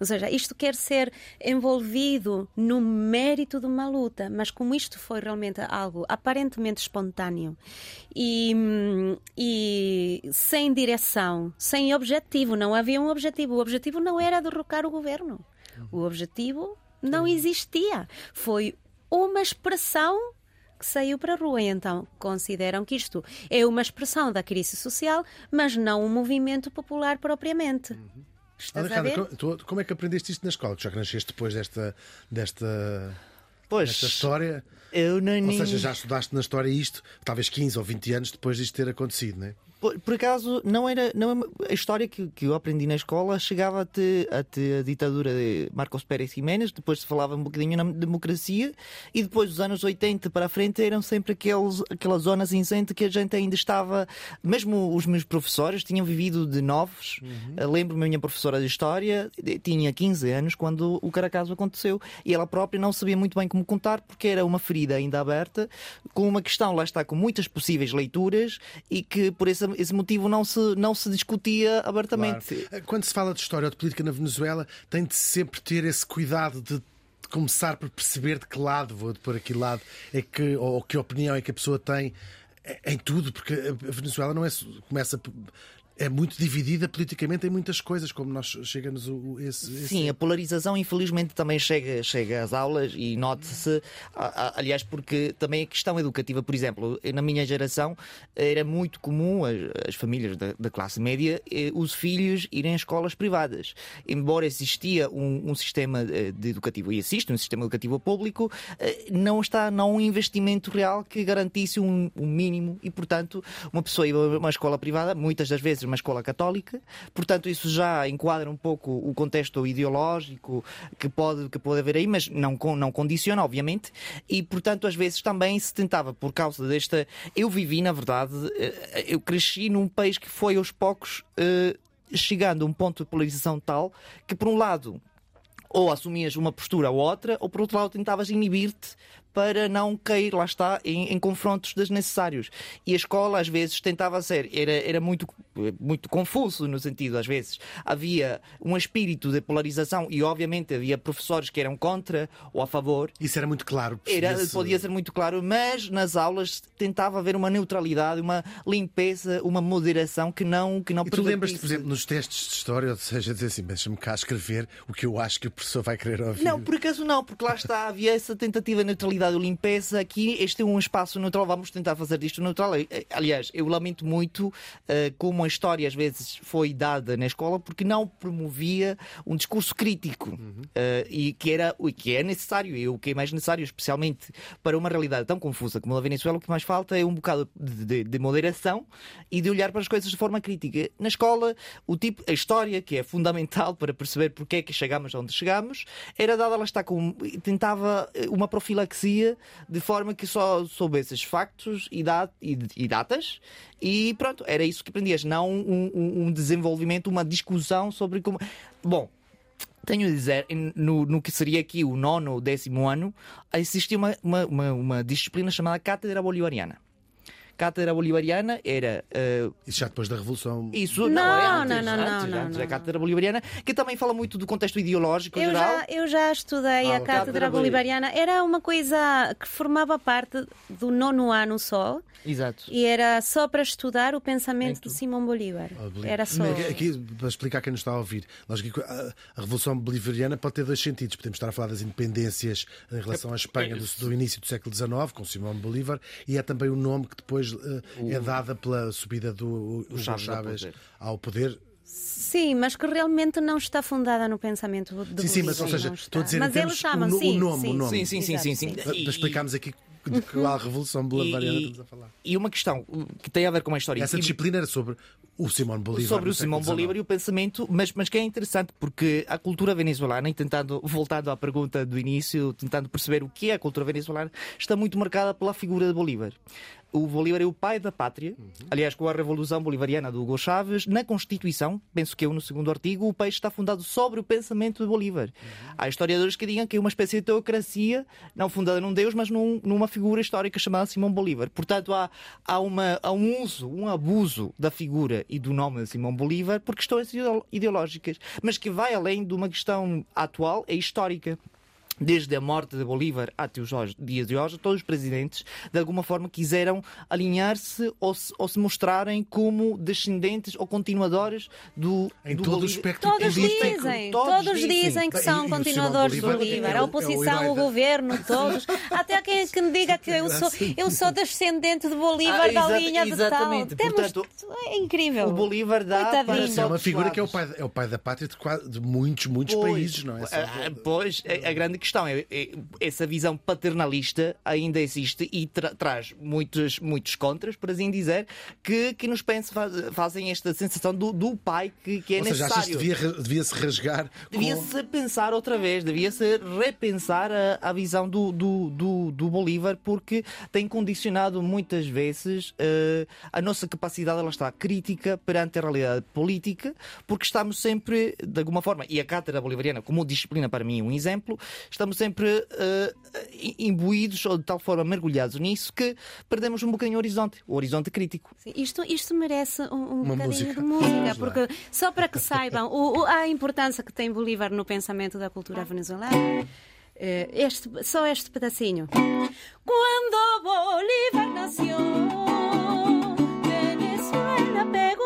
Ou seja, isto quer ser envolvido no mérito de uma luta, mas como isto foi realmente algo aparentemente espontâneo e, e sem direção, sem objetivo, não havia um objetivo. O objetivo não era derrocar o governo. O objetivo não existia. Foi uma expressão que saiu para a rua. E então consideram que isto é uma expressão da crise social, mas não um movimento popular propriamente. Estás a ver? Alejandro, co- tu- como é que aprendeste isto na escola? Já que nasceste depois desta, desta, Pois, desta história. eu não Ou nem... seja, já estudaste na história isto, talvez 15 ou 20 anos depois disto ter acontecido, não é? Por, por acaso, não era, não é- a história que, que eu aprendi na escola chegava até, até a ditadura de Marcos Pérez Jiménez, depois se falava um bocadinho na democracia, e depois dos anos 80 para a frente eram sempre aqueles, aquela zona cinzenta que a gente ainda estava, mesmo os meus professores tinham vivido de novos. Eu Lembro-me, a minha professora de História eh, tinha 15 anos quando o Caracaso aconteceu, e ela própria não sabia muito bem como contar, porque era uma ferida ainda aberta, com uma questão, lá está, com muitas possíveis leituras, e que por esse, esse motivo não se, não se discutia abertamente. Claro. Quando se fala de história ou de política na Venezuela, tem de sempre ter esse cuidado de de começar por perceber de que lado, vou por aquele lado, é que, ou que opinião é que a pessoa tem em tudo, porque a Venezuela não é começa é muito dividida politicamente em muitas coisas, como nós chegamos o, esse, esse- Sim, a polarização infelizmente também chega, chega às aulas e note-se, aliás, porque também a questão educativa, por exemplo, na minha geração era muito comum as, as famílias da, da classe média, eh, os filhos irem a escolas privadas. Embora existia um, um sistema eh, de educativo, e existe um sistema educativo público, eh, não está não um investimento real que garantisse um, um mínimo e, portanto, uma pessoa ia a uma escola privada, muitas das vezes uma escola católica, portanto, isso já enquadra um pouco o contexto ideológico que pode, que pode haver aí, mas não, não condiciona, obviamente, e, portanto, às vezes também se tentava, por causa desta. Eu vivi, na verdade, eh, eu cresci num país que foi aos poucos. eh, Chegando a um ponto de polarização tal que, por um lado, ou assumias uma postura ou outra, ou por outro lado tentavas inibir-te para não cair, lá está, em, em confrontos desnecessários. E a escola às vezes tentava ser, era, era muito, muito confuso no sentido, às vezes havia um espírito de polarização e obviamente havia professores que eram contra ou a favor. Isso era muito claro. Era, podia ser muito claro, mas nas aulas tentava haver uma neutralidade, uma limpeza, uma moderação que não que não E tu lembras-te, por exemplo, nos testes de história, ou seja, dizer assim, deixa-me cá escrever o que eu acho que o professor vai querer ouvir. Não, por acaso não, porque lá está, havia essa tentativa de neutralidade ou limpeza. Aqui, este é um espaço neutral, vamos tentar fazer disto neutral. Eh, Aliás, eu lamento muito eh, como a história às vezes foi dada na escola, porque não promovia um discurso crítico eh, e que, era, o que é necessário e o que é mais necessário, especialmente para uma realidade tão confusa como a Venezuela, o que mais falta é um bocado de, de- de moderação e de olhar para as coisas de forma crítica. Na escola, o tipo, a história, que é fundamental para perceber porque é que chegamos onde chegamos, era dada, lá está, com, tentava eh, uma profilaxia de forma que só soubesses factos e, da- e- e datas e pronto, era isso que aprendias, não um, um- um desenvolvimento, uma discussão sobre como. Bom, tenho a dizer, no, no que seria aqui o nono ou décimo ano, existia uma, uma, uma, uma disciplina chamada Cátedra Bolivariana. Cátedra Bolivariana era eh, Isso já depois da Revolução. isso Não, é antes, não, não, não, antes, não, antes não. da Cátedra Bolivariana, que também fala muito do contexto ideológico Eu geral. já, eu já estudei Ah, a. Cátedra Cátedra Bolivariana. Era uma coisa que formava parte do nono ano só Exato. e era só para estudar o pensamento de Simão Bolívar. Ah, Bolí- Era só. Aqui, para explicar a quem nos está a ouvir, a, a Revolução Bolivariana pode ter dois sentidos. Podemos estar a falar das independências em relação à Espanha do, do início do século XIX, com Simão Bolívar, e é também o nome que depois eh, é dada pela subida do Hugo Chávez Chávez, ao poder. ao poder Sim, mas que realmente não está fundada no pensamento de Sim, sim, mas ou Bolívar, seja, estou a está. dizer mas eles chamam, o no- o sim, nome, o sim, nome. Sim, sim, sim, sim, sim. Para, explicarmos aqui de que há a Revolução Bolivariana E- estamos a falar. E uma questão que tem a ver com a história. Essa disciplina era sobre o Simão Bolívar. sobre o Simão Bolívar e o pensamento, mas, mas que é interessante porque a cultura venezuelana, e tentando, voltando à pergunta do início, tentando perceber o que é a cultura venezuelana, está muito marcada pela figura de Bolívar. O Bolívar é o pai da pátria, aliás, com a Revolução Bolivariana do Hugo Chávez, na Constituição, penso que eu no segundo artigo, o país está fundado sobre o pensamento de Bolívar. Há historiadores que digam que é uma espécie de teocracia, não fundada num Deus, mas num- numa figura histórica chamada Simão Bolívar. Portanto, há, há, uma, há um uso, um abuso da figura e do nome de Simão Bolívar por questões ideo- ideológicas, mas que vai além de uma questão atual e histórica. Desde a morte de Bolívar até os dias de hoje, todos os presidentes, de alguma forma, quiseram alinhar-se ou se, ou se mostrarem como descendentes ou continuadores do, Em do todo o Bolívar. espectro Todos político. dizem, Todos todos dizem. que são e- e o continuadores do Bolívar é o- A é o oposição, herói o da- governo, todos. Até quem que me diga que eu sou, eu sou descendente de Bolívar Ah, da linha de tal. exatamente. Temos, Portanto, é incrível. O Bolívar dá Coitadinho. para é uma figura que é o, pai, é o pai da pátria de, quase- de muitos, muitos Pois, países, não é? Ah, Pois, a, a grande questão é, é essa visão paternalista ainda existe e tra- traz muitos, muitos contras, por assim dizer, que, que nos pensa, faz- fazem esta sensação do, do pai que, que é Ou seja, necessário. devia, devia se rasgar com- Devia-se pensar outra vez, devia-se repensar a, a visão do, do, do, do Bolívar, porque tem condicionado muitas vezes eh, a nossa capacidade, ela está crítica perante a realidade política, porque estamos sempre, de alguma forma, e a cátedra bolivariana, como disciplina para mim, é um exemplo, estamos sempre eh, imbuídos ou de tal forma mergulhados nisso que perdemos um bocadinho o horizonte, o horizonte crítico. Sim, Isto, isto merece um, um Uma bocadinho música. de música, Vamos lá. porque só para que saibam o- o- a importância que tem Bolívar no pensamento da cultura venezuelana, eh, este, só este pedacinho. Quando Bolívar nació, Venezuela pegó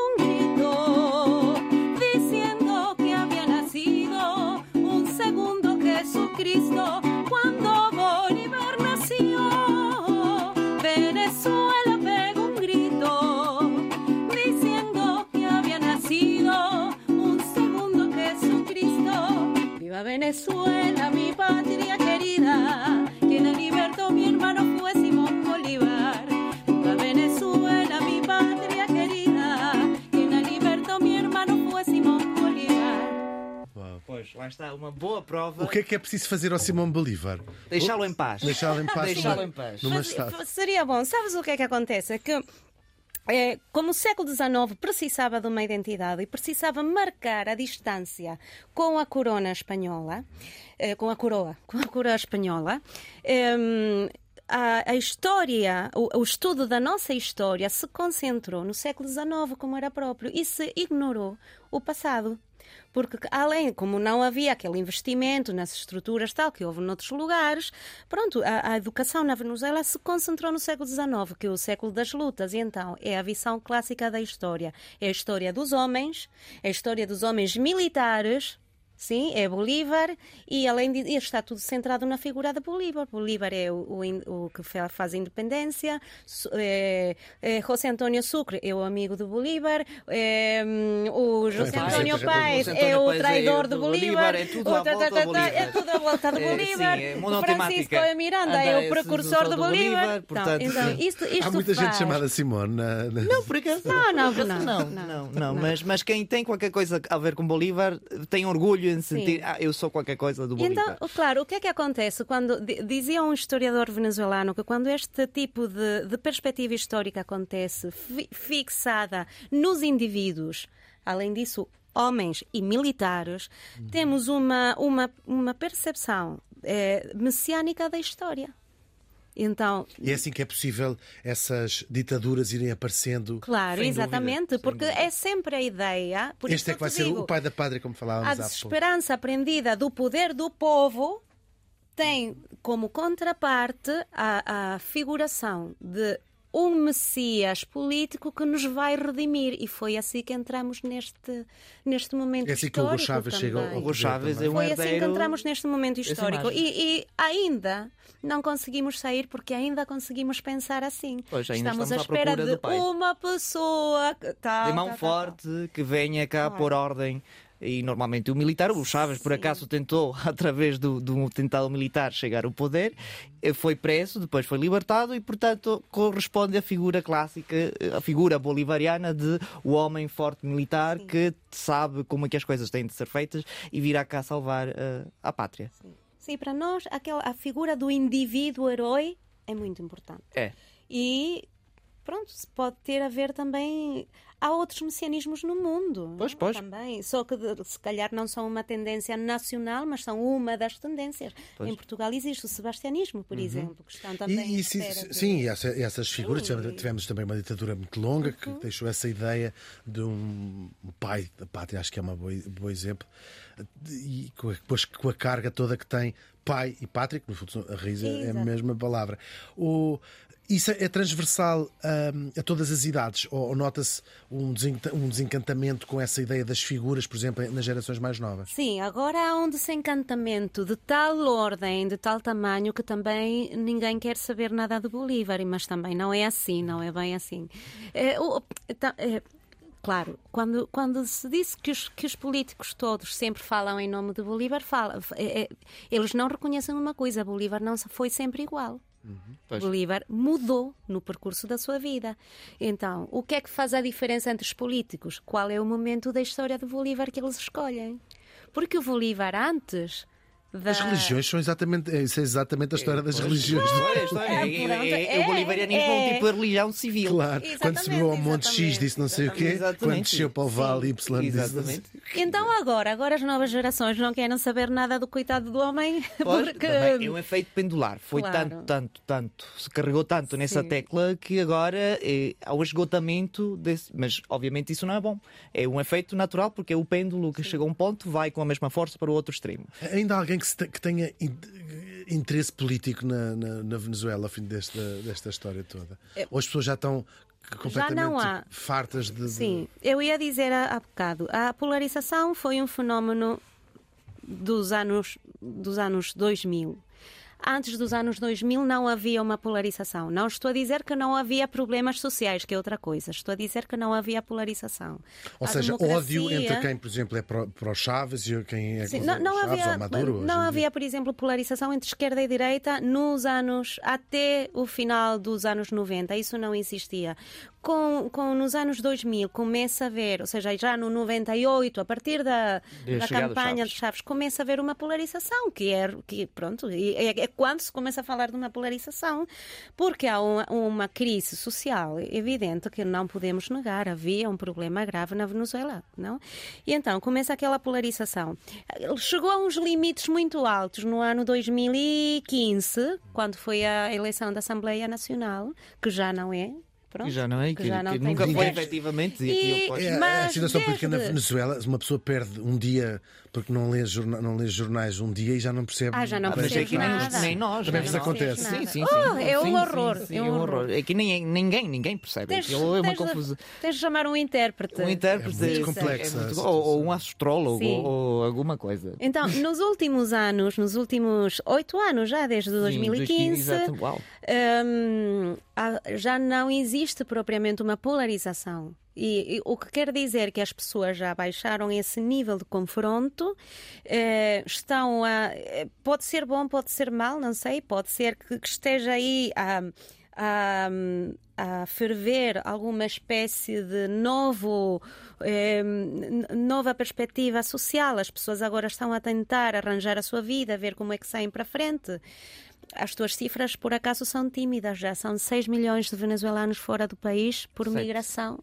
Venezuela, mi patria querida, quien la libertó mi hermano fue Simón Bolívar. Viva Venezuela, mi patria querida, quien la libertó mi hermano fue Simón Bolívar. Uau. Pois, lá está, uma boa prova. O que é que é preciso fazer ao Simão Bolívar? Deixá-lo em paz. Deixá-lo em paz. Deixá-lo em paz. Numa Mas seria bom. Sabes o que é que acontece? É que é, como o século XIX precisava de uma identidade e precisava marcar a distância com a corona espanhola, eh, com a coroa, com a coroa espanhola, em, a, a história, o, o estudo da nossa história se concentrou no século XIX, como era próprio, e se ignorou o passado. Porque, além, como não havia aquele investimento nas estruturas tal que houve noutros lugares, pronto, a, a educação na Venezuela se concentrou no século XIX, que é o século das lutas. E então é a visão clássica da história. É a história dos homens, é a história dos homens militares. Sim, é Bolívar e além de está tudo centrado na figura de Bolívar. Bolívar é o, o o que fa- faz a independência, é, é José António Sucre é o amigo de Bolívar, é, hum, o José António Paes é o é traidor de do Bolívar, Bolívar, é tudo à volta de Bolívar. é tudo à volta de É, Bolívar. o. Francisco Miranda Anda, é o precursor do de Bolívar. Bolívar, portanto, então, isto, isto Há muita gente chamada Simone. Não, por acaso Não, não, Por acaso não, não, não, não, não. Mas, mas quem tem qualquer coisa a ver com Bolívar tem orgulho em sentir, ah, eu sou qualquer coisa do Bolívar. então, claro, o que é que acontece quando di- dizia um historiador venezuelano que quando este tipo de, de perspectiva histórica acontece fi- fixada nos indivíduos, além disso, homens e militares, temos uma, uma, uma percepção eh, messiânica da história. Então, E é assim que é possível essas ditaduras irem aparecendo. claro, dúvida, exatamente, sem porque dúvida. é sempre a ideia. Por Este é que vai ser digo, o pai da pátria, como falávamos a há pouco. desesperança aprendida do poder do povo tem como contraparte a, a figuração de um messias político que nos vai redimir. E foi assim que entramos neste, neste momento É assim que o Hugo histórico Chávez chega ao Hugo Chávez é um Foi assim que entramos neste momento histórico. E, e ainda não conseguimos sair porque ainda conseguimos pensar assim. Pois, ainda estamos, estamos à à espera de uma pessoa que tal, de mão tal, tal. forte que venha cá Claro. por ordem. E normalmente o militar, o Chaves, por Sim. acaso tentou, através do, de um atentado militar, chegar ao poder, eh, foi preso, depois foi libertado e, portanto, corresponde à figura clássica, eh, a figura bolivariana de o homem forte militar que sabe como é que as coisas têm de ser feitas e virá cá salvar eh, a pátria. Sim, para nós aquela, a figura do indivíduo herói é muito importante. É. E pronto, pode ter a ver também. Há outros messianismos no mundo. Pois, não? pois. Também. Só que se calhar não são uma tendência nacional, mas são uma das tendências. Pois. Uhum. Em Portugal existe o sebastianismo, por exemplo, que estão também. E, e à sim, e essa- essas figuras. Tivemos, tivemos também uma ditadura muito longa que Uhum. deixou essa ideia de um pai da pátria, acho que é um bom, exemplo, e com a, depois com a carga toda que tem pai e pátria, que no fundo a raiz é a Exato. mesma palavra. O, isso é transversal hum, a todas as idades? Ou, ou nota-se um, desencanta- desencantamento com essa ideia das figuras, por exemplo, nas gerações mais novas? Sim, agora há um desencantamento de tal ordem, de tal tamanho, que também ninguém quer saber nada de Bolívar, mas também não é assim, não é bem assim. É, o- tá- é, claro, quando, quando se disse que os, que os políticos todos sempre falam em nome de Bolívar, fala, é, é, eles não reconhecem uma coisa: Bolívar não foi sempre igual. Pois. Bolívar mudou no percurso da sua vida. Então, o que é que faz a diferença entre os políticos? Qual é o momento da história de Bolívar que eles escolhem? Porque o Bolívar antes da... As religiões são exatamente. Isso é exatamente a história das religiões. Olha, isto é, É, é- é- é- o bolivarianismo é um é. tipo de religião civil. Claro, quando subiu ao Exatamente, Monte X exatamente, disse não sei o quê, exatamente. quando desceu para o Vale Sim, Y disse. exatamente. Então agora, agora as novas gerações não querem saber nada do coitado do homem, Pois, porque... também é um efeito pendular. Foi Claro. tanto, tanto, tanto, se carregou tanto nessa Sim. tecla que agora eh, há o esgotamento desse. Mas obviamente isso não é bom. É um efeito natural porque é o pêndulo que chega a um ponto, vai com a mesma força para o outro extremo. Ainda há alguém que, se que tenha in- interesse político na, na- na Venezuela ao fim desta, desta história toda? Ou as pessoas já estão completamente não há. fartas de. de- Sim, eu ia dizer há, há bocado, a polarização foi um fenómeno dos anos, dos anos 2000. Antes dos anos 2000 não havia uma polarização. Não estou a dizer que não havia problemas sociais, que é outra coisa. Estou a dizer que não havia polarização. Ou A seja, democracia- ódio entre quem, por exemplo, é pro, pro Chaves e quem é Sim, não, não Chaves havia, ou Maduro. não havia, por exemplo, polarização entre esquerda e direita nos anos até o final dos anos 90. Isso não existia. Com, com nos anos 2000 começa a haver, ou seja, já no 98, a partir da, Da campanha Chaves. de Chaves, começa a haver uma polarização, que é que pronto, é, é quando se começa a falar de uma polarização, porque há uma, uma crise social evidente que não podemos negar. Havia um problema grave na Venezuela, não? E então começa aquela polarização. Chegou a uns limites muito altos no ano 2015, quando foi a eleição da Assembleia Nacional, que já não é. Pronto, Que já não é, que, já não que nunca foi efetivamente. E, E-. É, a Mas situação política na desde- Venezuela, uma pessoa perde um dia porque não lê, jorna- não lê jornais um dia e já não percebe. Ah, já não mas percebe é que nem, nada. nem nós. Também nem vos acontece. Sim, sim, sim. Oh, é um Sim, horror, sim, sim, é um é horror. horror. É que ninguém, ninguém, ninguém percebe. Tens, Aquilo é uma tens confusão. tens de chamar um intérprete. Um intérprete É muito complexa é muito- ou, ou um astrólogo Sim. ou, ou alguma coisa. Então, nos últimos anos, nos últimos oito anos já, desde Sim, 2015, exato, uau. hum, já não existe propriamente uma polarização. E, e o que quer dizer que as pessoas já baixaram esse nível de confronto, eh, estão a. eh, Pode ser bom, pode ser mal, não sei, pode ser que, que esteja aí a. a a ferver alguma espécie de novo eh, nova perspectiva social. As pessoas agora estão a tentar arranjar a sua vida, ver como é que saem para frente. As tuas cifras, por acaso, são tímidas. Já são 6 milhões de venezuelanos fora do país por Sete. migração.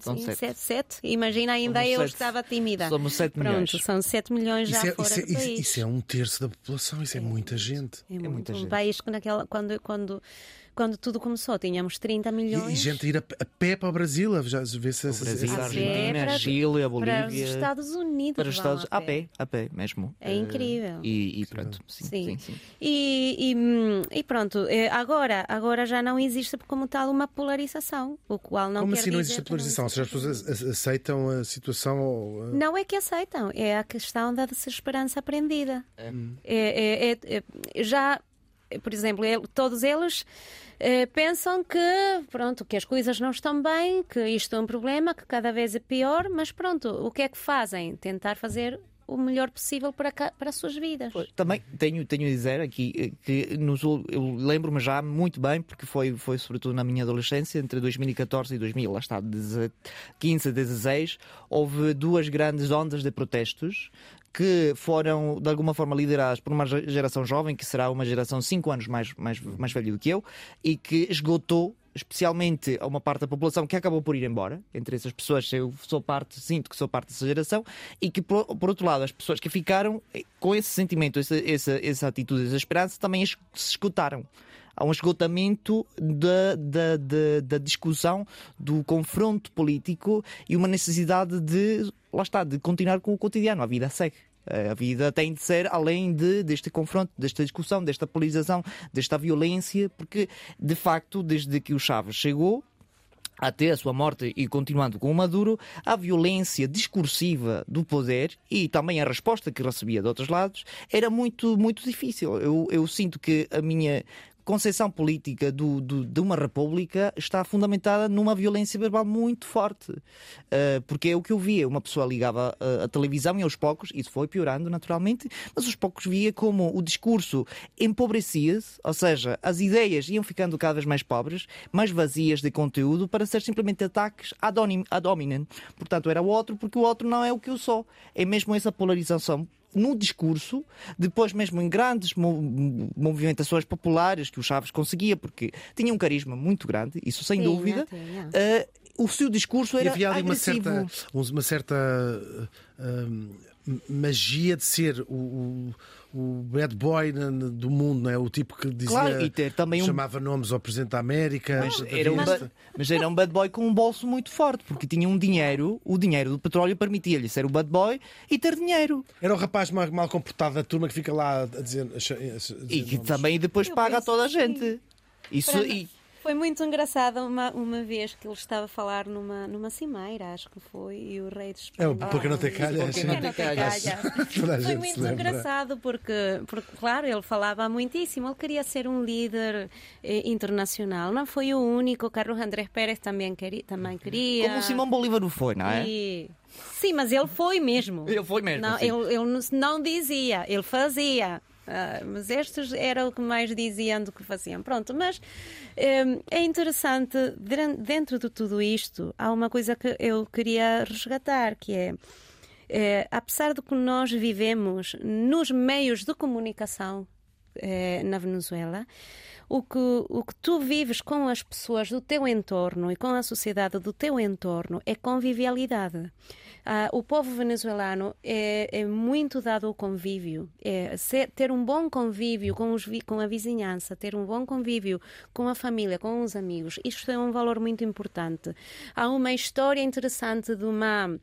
São Sim, sete. sete. Imagina, ainda Somos eu sete. estava tímida. Somos 7 milhões. Pronto, são 7 milhões já Isso é, fora isso, é, do isso- país. isso é um terço da população, isso é muita gente. É muito. muita um gente. país que naquela, quando, quando quando tudo começou, tínhamos 30 E, milhões. e gente a ir a, a pé para o Brasil, a- já vê se O Brasil, a a pé Argentina, para- a Chile, a para os Bolívia. Estados Unidos. para os Estados a pé, a pé mesmo. É Eh, incrível. E, e pronto, sim, Sim. sim, sim. E, e, hum, e pronto, eh, agora, agora já não existe como tal uma polarização, o qual não Como quer assim não existe a não polarização? Ou seja, as pessoas a- a- aceitam a situação. ou, uh, Não é que aceitam, é a questão da desesperança aprendida. É. É, é- é- é- já, por exemplo, ele- todos eles eh, pensam que pronto que as coisas não estão bem, que isto é um problema, que cada vez é pior, mas pronto, o que é que fazem? Tentar fazer o melhor possível para, ca- para as suas vidas. Também tenho, tenho a dizer aqui eh, que nos, eu lembro-me já muito bem, porque foi, foi sobretudo na minha adolescência, entre 2014 e 2000, lá está, 15 a 16, houve duas grandes ondas de protestos que foram de alguma forma lideradas por uma ge- geração jovem, que será uma geração 5 anos mais, mais, mais velha do que eu, e que esgotou especialmente a uma parte da população que acabou por ir embora. Entre essas pessoas, eu sou parte, sinto que sou parte dessa geração, e que, por, por outro lado, as pessoas que ficaram eh, com esse sentimento, essa, essa, essa atitude, essa esperança, também se escutaram. Há um esgotamento da, da, da, da discussão, do confronto político e uma necessidade de, lá está, de continuar com o cotidiano. A vida segue. A vida tem de ser além de, deste confronto, desta discussão, desta polarização, desta violência, porque de facto, desde que o Chaves chegou, até a sua morte e continuando com o Maduro, a violência discursiva do poder e também a resposta que recebia de outros lados era muito, muito difícil. Eu, eu sinto que a minha concepção política do, do- de uma república está fundamentada numa violência verbal muito forte. Uh, porque é o que eu via. Uma pessoa ligava uh, a televisão e aos poucos, isso foi piorando naturalmente, mas aos poucos via como o discurso empobrecia-se, ou seja, as ideias iam ficando cada vez mais pobres, mais vazias de conteúdo, para ser simplesmente ataques ad hominem. Portanto, era o outro, porque o outro não é o que eu sou. É mesmo essa polarização no discurso, depois mesmo em grandes mo- movimentações populares que o Chaves conseguia, porque tinha um carisma muito grande, isso sem né? dúvida. eh, o seu discurso E era havia ali uma certa, uma certa uh, magia de ser o, o, o bad boy do mundo, não é? O tipo que dizia. Claro, e ter também um- chamava nomes ao Presidente da América. Mas da era, um ba- mas era um bad boy com um bolso muito forte, porque tinha um dinheiro, o dinheiro do petróleo permitia-lhe ser o bad boy e ter dinheiro. Era o rapaz mal, mal comportado da turma que fica lá a dizer. a dizer E que nomes. também depois Eu paga a penso toda a gente. Isso, e, Foi muito engraçado uma, uma vez que ele estava a falar numa, numa cimeira, acho que foi, e o rei de É o Espanha. porque não tem calha. porque sim. não Porque tem não tem calhas. calhas. Foi muito engraçado porque, porque, claro, ele falava muitíssimo, ele queria ser um líder eh, internacional. Não foi o único, Carlos Andrés Pérez também queria. Também queria. como o Simão Bolívar o foi, não é? E- Sim, mas ele foi mesmo. Ele foi mesmo, Não, ele, ele não- não dizia, ele fazia. Ah, mas estes eram o que mais diziam do que faziam. Pronto, mas eh, é interessante, dentro de tudo isto, há uma coisa que eu queria resgatar, que é, eh, apesar de que nós vivemos nos meios de comunicação eh, na Venezuela, o que, o que tu vives com as pessoas do teu entorno e com a sociedade do teu entorno é convivialidade. Ah, o povo venezuelano é, é muito dado ao convívio, é ser- ter um bom convívio com, os com a vizinhança, ter um bom convívio com a família, com os amigos. Isto é um valor muito importante. Há uma história interessante de uma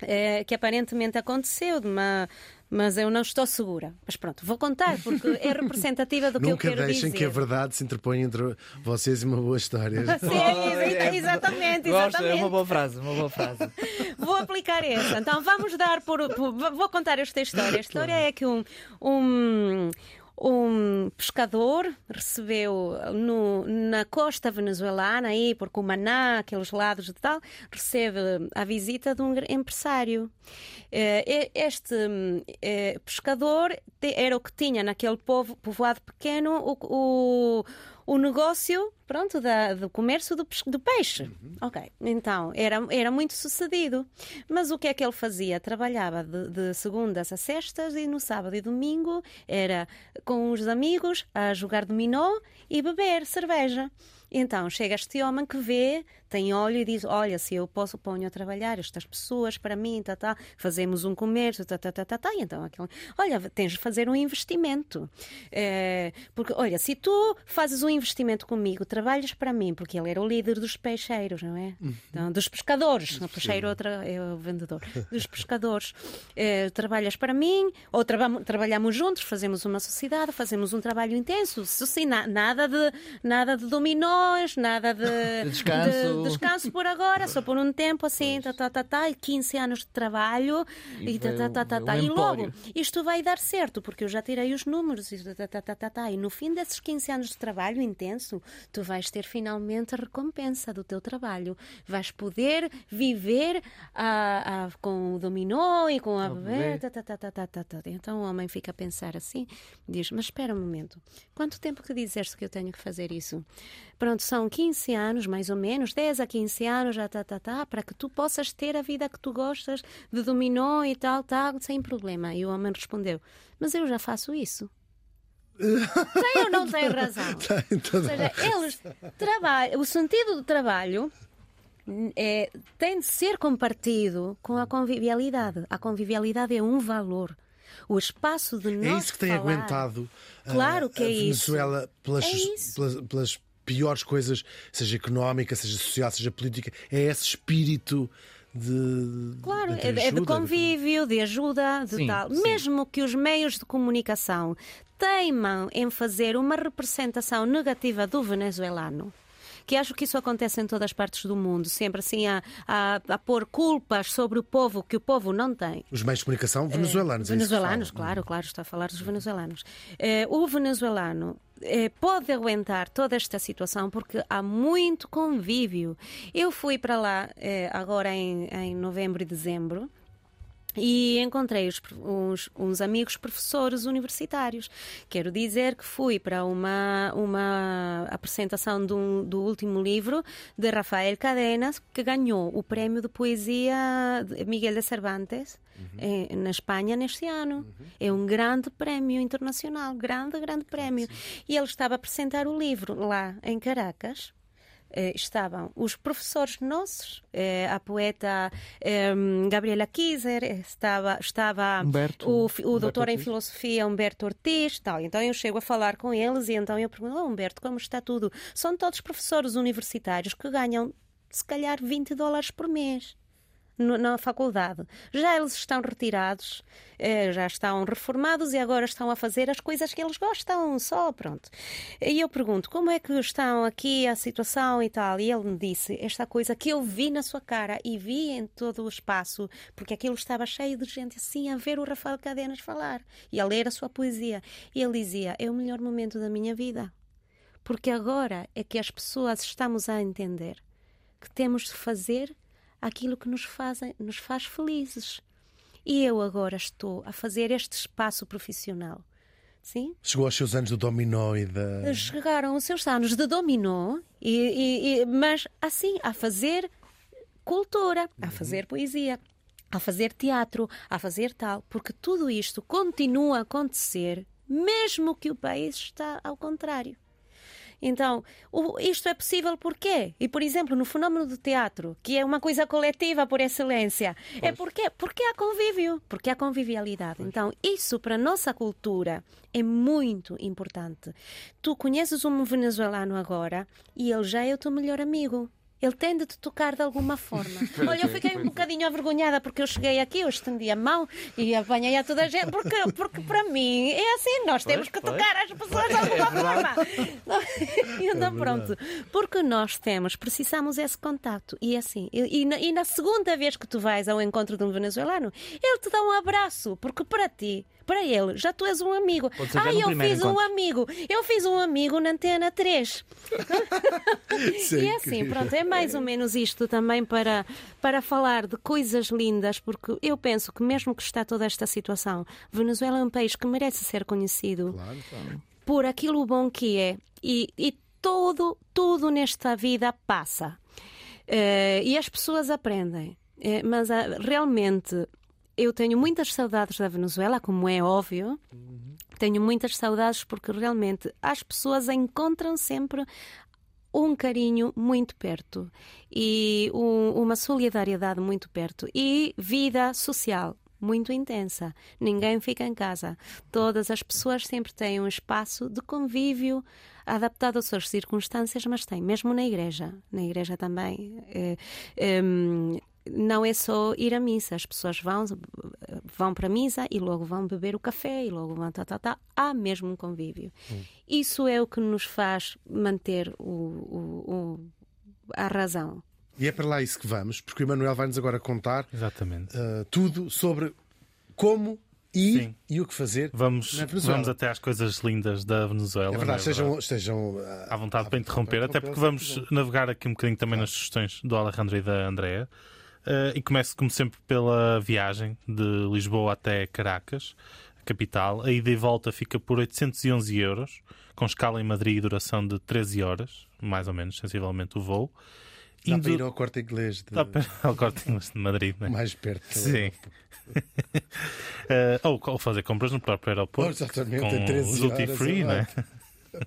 eh, que aparentemente aconteceu, de uma, mas eu não estou segura. Mas pronto, vou contar porque é representativa do que eu Nunca quero deixem dizer. que a verdade se interponha entre vocês e uma boa história. Sim, exa- exatamente, Gosto, é uma exatamente. boa frase, uma boa frase. Vou aplicar essa. Então vamos dar por, por- Vou contar esta história. A história é que um. um um pescador recebeu no, na costa venezuelana, aí por Cumaná, aqueles lados e tal, recebe a visita de um empresário. Eh, Este eh, pescador era o que tinha naquele povo, povoado pequeno o, o, o negócio pronto, da, do comércio do, do peixe. Ok, então era, era muito sucedido. Mas o que é que ele fazia? Trabalhava de, de segundas a sextas e no sábado e domingo era com os amigos a jogar dominó e beber cerveja. Então chega este homem que vê, tem olho e diz: Olha, se eu posso ponho a trabalhar estas pessoas para mim, tá, tá, fazemos um comércio, tá, tá, tá, tá, tá. E então aquele, olha, tens de fazer um investimento. Eh, porque, olha, se tu fazes um investimento comigo, trabalhas para mim, porque ele era o líder dos peixeiros, não é? Então, dos pescadores. O peixeiro outra, é o vendedor. Dos pescadores. Eh, trabalhas para mim, ou traba- trabalhamos juntos, fazemos uma sociedade, fazemos um trabalho intenso. Isso sim, na- nada de, nada de dominós, nada de, descanso. de descanso por agora, só por um tempo assim, tá, tá, tá, tá, e 15 anos de trabalho E e, tá, tá, um- tá, tá, um tá. e logo isto vai dar certo, porque eu já tirei os números e, tá, tá, tá, tá, tá. e no fim desses 15 anos de trabalho intenso, tu vais ter finalmente a recompensa do teu trabalho. Vais poder viver ah, ah, com o dominó e com a bebê. tá, tá, tá, tá, tá, tá, tá. Então o homem fica a pensar assim, diz, mas espera um momento, quanto tempo que dizeste que eu tenho que fazer isso? Pronto, são 15 anos, mais ou menos, 10 a 15 anos, já tá, tá, tá, para que tu possas ter a vida que tu gostas de dominó e tal, tal, sem problema. E o homem respondeu, mas eu já faço isso. Tem ou não tem razão? Tem toda Ou seja, eles trabalham, o sentido do trabalho é, tem de ser compartido com a convivialidade. A convivialidade é um valor. O espaço de É nós isso que tem falar- aguentado Claro que a é isso. Venezuela pelas, É isso. pelas, pelas piores coisas, seja económica, seja social, seja política. É esse espírito de. Claro, de é de, é de ajuda, convívio, de ajuda, de Sim, tal. sim. Mesmo que os meios de comunicação teimam em fazer uma representação negativa do venezuelano. Que acho que isso acontece em todas as partes do mundo, sempre assim a, a, a pôr culpas sobre o povo que o povo não tem. Os meios de comunicação venezuelanos. é isso que Venezuelanos, claro, claro, está a falar dos venezuelanos. Eh, o venezuelano eh, pode aguentar toda esta situação porque há muito convívio. Eu fui para lá eh, agora em, em novembro e dezembro. E encontrei os uns, uns amigos professores universitários. Quero dizer que fui para uma, uma apresentação do, do último livro de Rafael Cadenas, que ganhou o prémio de poesia de Miguel de Cervantes eh, na Espanha neste ano. É um grande prémio internacional, grande, grande prémio. E ele estava a apresentar o livro lá em Caracas estavam os professores nossos, eh, a poeta eh, Gabriela Kiser, eh, estava, estava Humberto- o, o doutor em filosofia Humberto Ortiz, tal. Então eu chego a falar com eles e então eu pergunto, oh, Humberto, como está tudo? São todos professores universitários que ganham se calhar 20 dólares por mês no- na faculdade. Já eles estão retirados, eh, já estão reformados e agora estão a fazer as coisas que eles gostam, só pronto. E eu pergunto, como é que estão aqui a situação e tal? E ele me disse esta coisa que eu vi na sua cara e vi em todo o espaço, porque aquilo estava cheio de gente assim a ver o Rafael Cadenas falar e a ler a sua poesia. E ele dizia, é o melhor momento da minha vida. Porque agora é que as pessoas estamos a entender que temos de fazer aquilo que nos, fazem, nos faz felizes. E eu agora estou a fazer este espaço profissional. Sim? Chegou aos seus anos do dominó e da. Chegaram os seus anos de dominó, e, e- e- mas assim, a fazer cultura, a fazer poesia, a fazer teatro, a fazer tal, porque tudo isto continua a acontecer, mesmo que o país está ao contrário. Então, o- isto é possível por quê? E, por exemplo, no fenómeno do teatro, que é uma coisa coletiva por excelência, é porque, porque há convívio, porque há convivialidade. Então, isso para a nossa cultura é muito importante. Tu conheces um venezuelano agora e ele já é o teu melhor amigo. Ele tem de te tocar de alguma forma. Olha, eu fiquei um bocadinho avergonhada porque eu cheguei aqui, eu estendi a mão e apanhei a toda a gente, porque, porque para mim é assim, nós temos que pois. tocar as pessoas de alguma forma. E então, pronto, porque nós temos, precisamos desse contato. E é assim, e, e na, e na segunda vez que tu vais ao encontro de um venezuelano, ele te dá um abraço, porque para ti, para ele, já tu és um amigo. Ah, eu fiz um encontro. amigo, eu fiz um amigo na antena 3. Isso é E é assim, incrível. pronto, é mais ou menos isto também para, para falar de coisas lindas, porque eu penso que mesmo que está toda esta situação, Venezuela é um país que merece ser conhecido por aquilo bom que é e, e todo, tudo nesta vida passa. Eh, e as pessoas aprendem. Eh, mas ah, realmente eu tenho muitas saudades da Venezuela, como é óbvio. Tenho muitas saudades porque realmente as pessoas encontram sempre um carinho muito perto e um- uma solidariedade muito perto e vida social muito intensa. Ninguém fica em casa. Todas as pessoas sempre têm um espaço de convívio adaptado às suas circunstâncias, mas tem, mesmo na igreja. Na igreja também. eh, em, não é só ir à missa, as pessoas vão, vão para a missa e logo vão beber o café e logo vão tá, tá, tá. Há mesmo um convívio. Isso é o que nos faz manter o, o- o- a razão. E é para lá isso que vamos, porque o Emanuel vai-nos agora contar Exatamente. uh, tudo sobre como ir Sim. e o que fazer Vamos, vamos até às coisas lindas da Venezuela. É verdade, não é estejam, estejam uh, à vontade para interromper, até porque vamos navegar aqui um bocadinho também nas sugestões do Alejandro e da Andrea. Eh, e começo, como sempre, pela viagem de Lisboa até Caracas, a capital. A ida e volta fica por 811 euros, com escala em Madrid e duração de 13 horas, mais ou menos, sensivelmente, o voo. Dá Indo- para ir ao corte inglês de, Dá para- ao corte inglês de Madrid, né? mais perto. Sim. Eh, ou, ou fazer compras no próprio aeroporto. Oh, exatamente, com em 13 duty free, é né?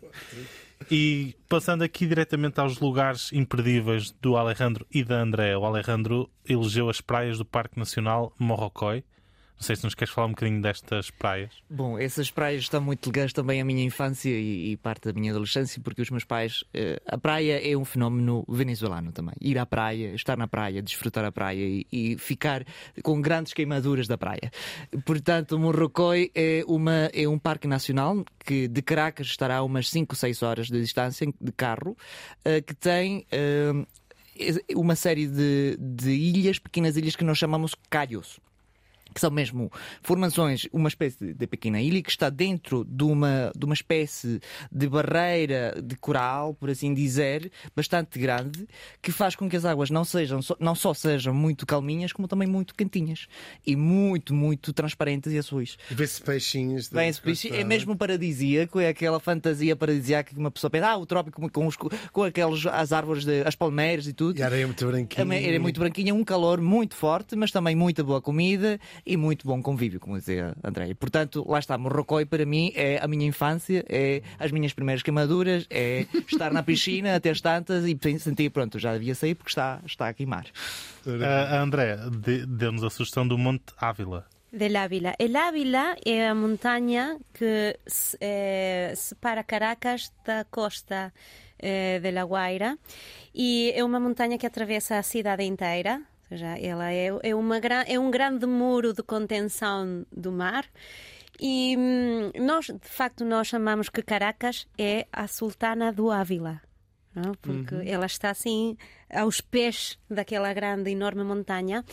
E passando aqui diretamente aos lugares imperdíveis do Alejandro e da André. O Alejandro elegeu as praias do Parque Nacional Morrocoy. Não sei se nos queres falar um bocadinho destas praias. Bom, essas praias estão muito ligadas também à minha infância e, e parte da minha adolescência, porque os meus pais. eh, a praia é um fenómeno venezuelano também. Ir à praia, estar na praia, desfrutar a praia e, e ficar com grandes queimaduras da praia. Portanto, Morrocoy é, uma, é um parque nacional que de Caracas estará a umas 5, 6 horas de distância de carro, eh, que tem. eh, uma série de, de ilhas, pequenas ilhas que nós chamamos calhos que são mesmo formações, uma espécie de pequena ilha que está dentro de uma, de uma espécie de barreira de coral, por assim dizer, bastante grande, que faz com que as águas não, sejam, só- não só sejam muito calminhas, como também muito quentinhas e muito, muito transparentes e azuis. Vê-se peixinhos. esse bicho é mesmo paradisíaco, é aquela fantasia paradisíaca que uma pessoa pensa, ah, o trópico com, os, com aqueles, as árvores, de, as palmeiras e tudo. E a areia muito branquinha. Também Era muito branquinha, um calor muito forte, mas também muita boa comida e muito bom convívio, como dizia André. E, portanto, lá está, Morrocoy para mim é a minha infância, é as minhas primeiras queimaduras, é estar na piscina até as tantas e sentir, pronto, já devia sair porque está, está a queimar. A a André de- deu-nos a sugestão do Monte Ávila. Del Ávila. El Ávila é a montanha que eh, separa Caracas da costa eh, de La Guaira e é uma montanha que atravessa a cidade inteira. Ou seja, ela é, é, uma, é um grande muro de contenção do mar. E hum, nós, de facto, nós chamamos que Caracas é a sultana do Ávila. não? Porque ela está assim aos pés daquela grande, enorme montanha.